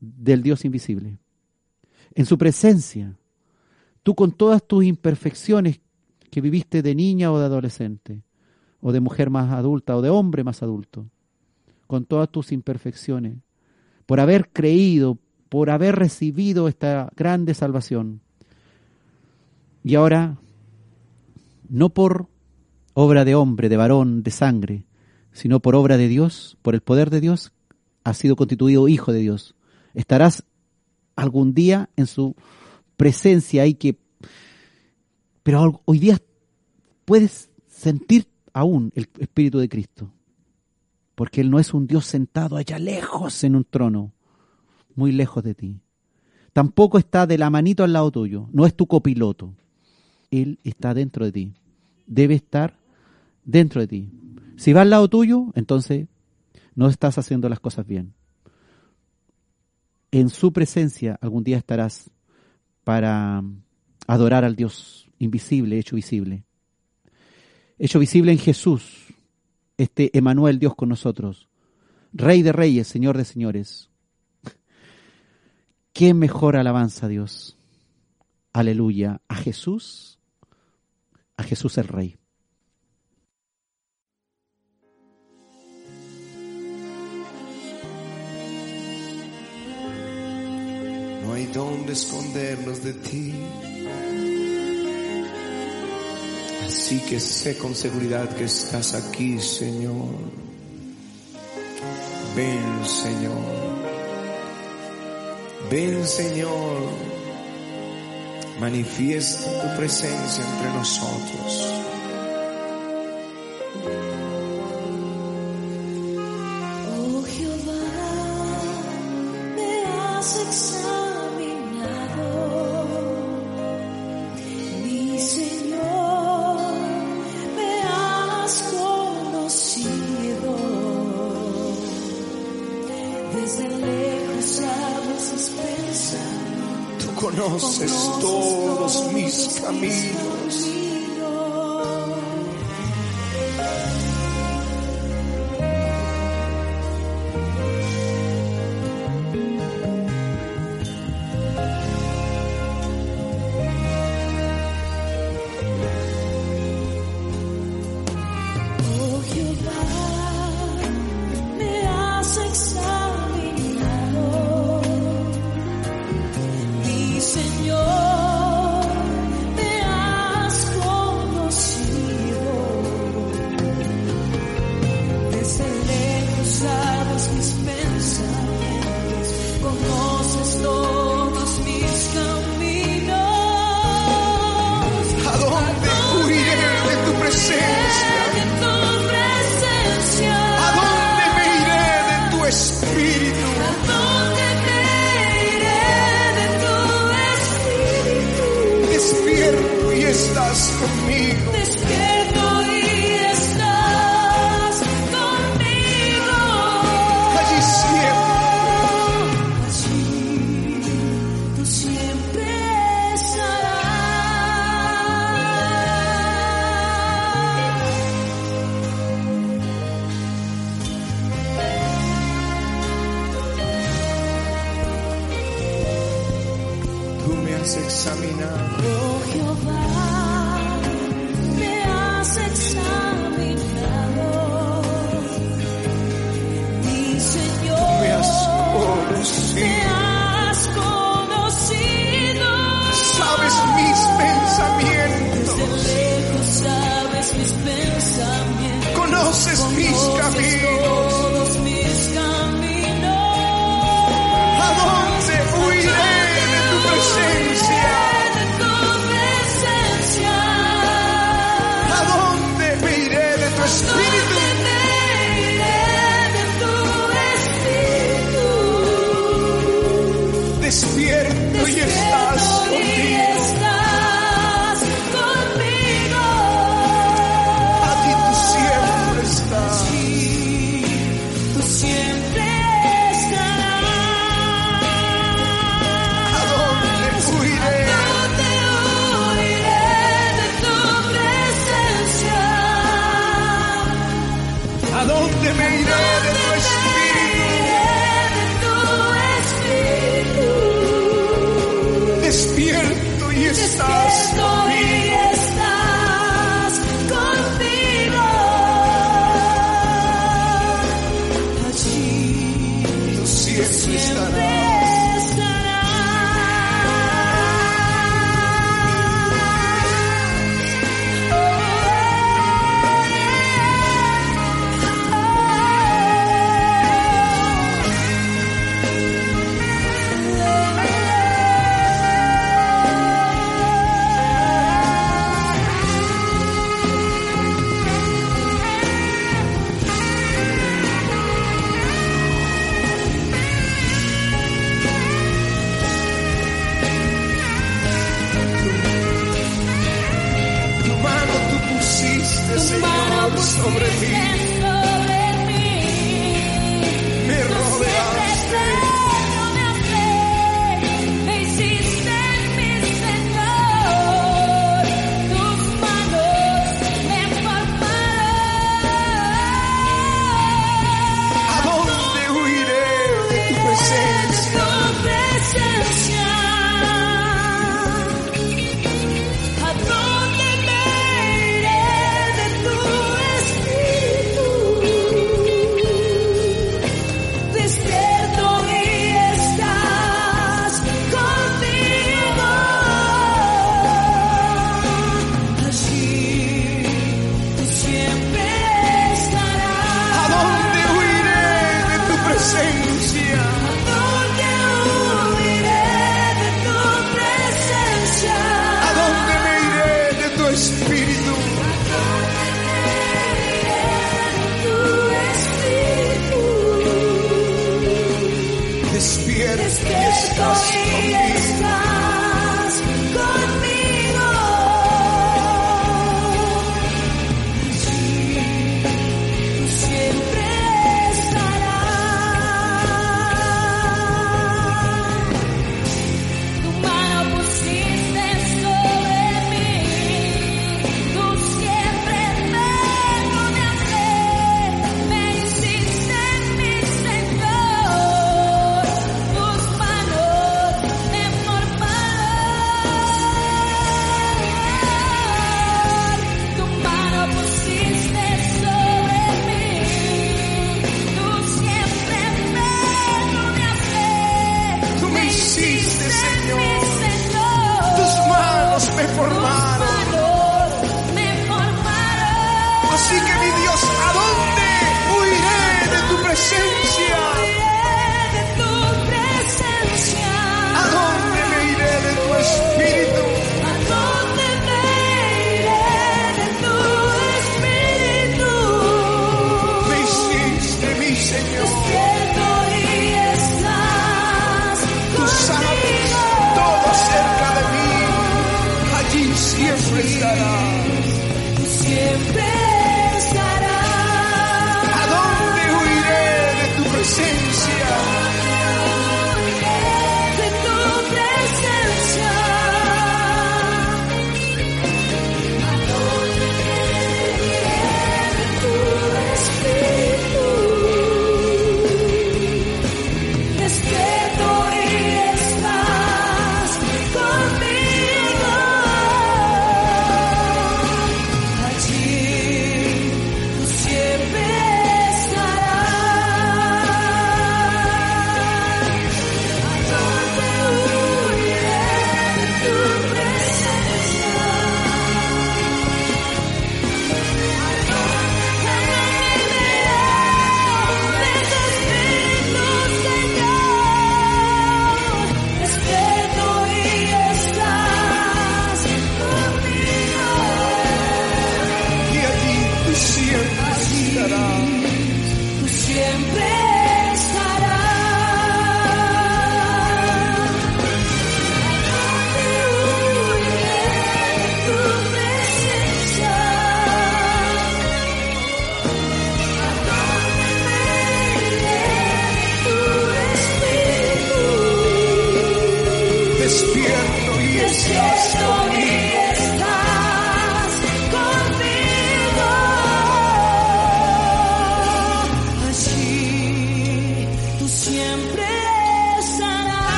del Dios invisible. En su presencia, tú con todas tus imperfecciones que viviste de niña o de adolescente, o de mujer más adulta, o de hombre más adulto, con todas tus imperfecciones, por haber creído, por haber recibido esta grande salvación. Y ahora, no por obra de hombre, de varón, de sangre, sino por obra de Dios, por el poder de Dios, has sido constituido hijo de Dios. Estarás algún día en su presencia y que pero hoy día puedes sentir aún el espíritu de Cristo porque él no es un Dios sentado allá lejos en un trono muy lejos de ti tampoco está de la manito al lado tuyo no es tu copiloto él está dentro de ti debe estar dentro de ti si va al lado tuyo entonces no estás haciendo las cosas bien en su presencia algún día estarás para adorar al Dios invisible, hecho visible. Hecho visible en Jesús, este Emanuel, Dios con nosotros. Rey de reyes, Señor de señores. Qué mejor alabanza, Dios. Aleluya. A Jesús, a Jesús el Rey. No hay dónde escondernos de ti. Así que sé con seguridad que estás aquí, Señor. Ven, Señor. Ven, Señor. Manifiesta tu presencia entre nosotros. Oh Jehová, me has conoces todos mis caminos.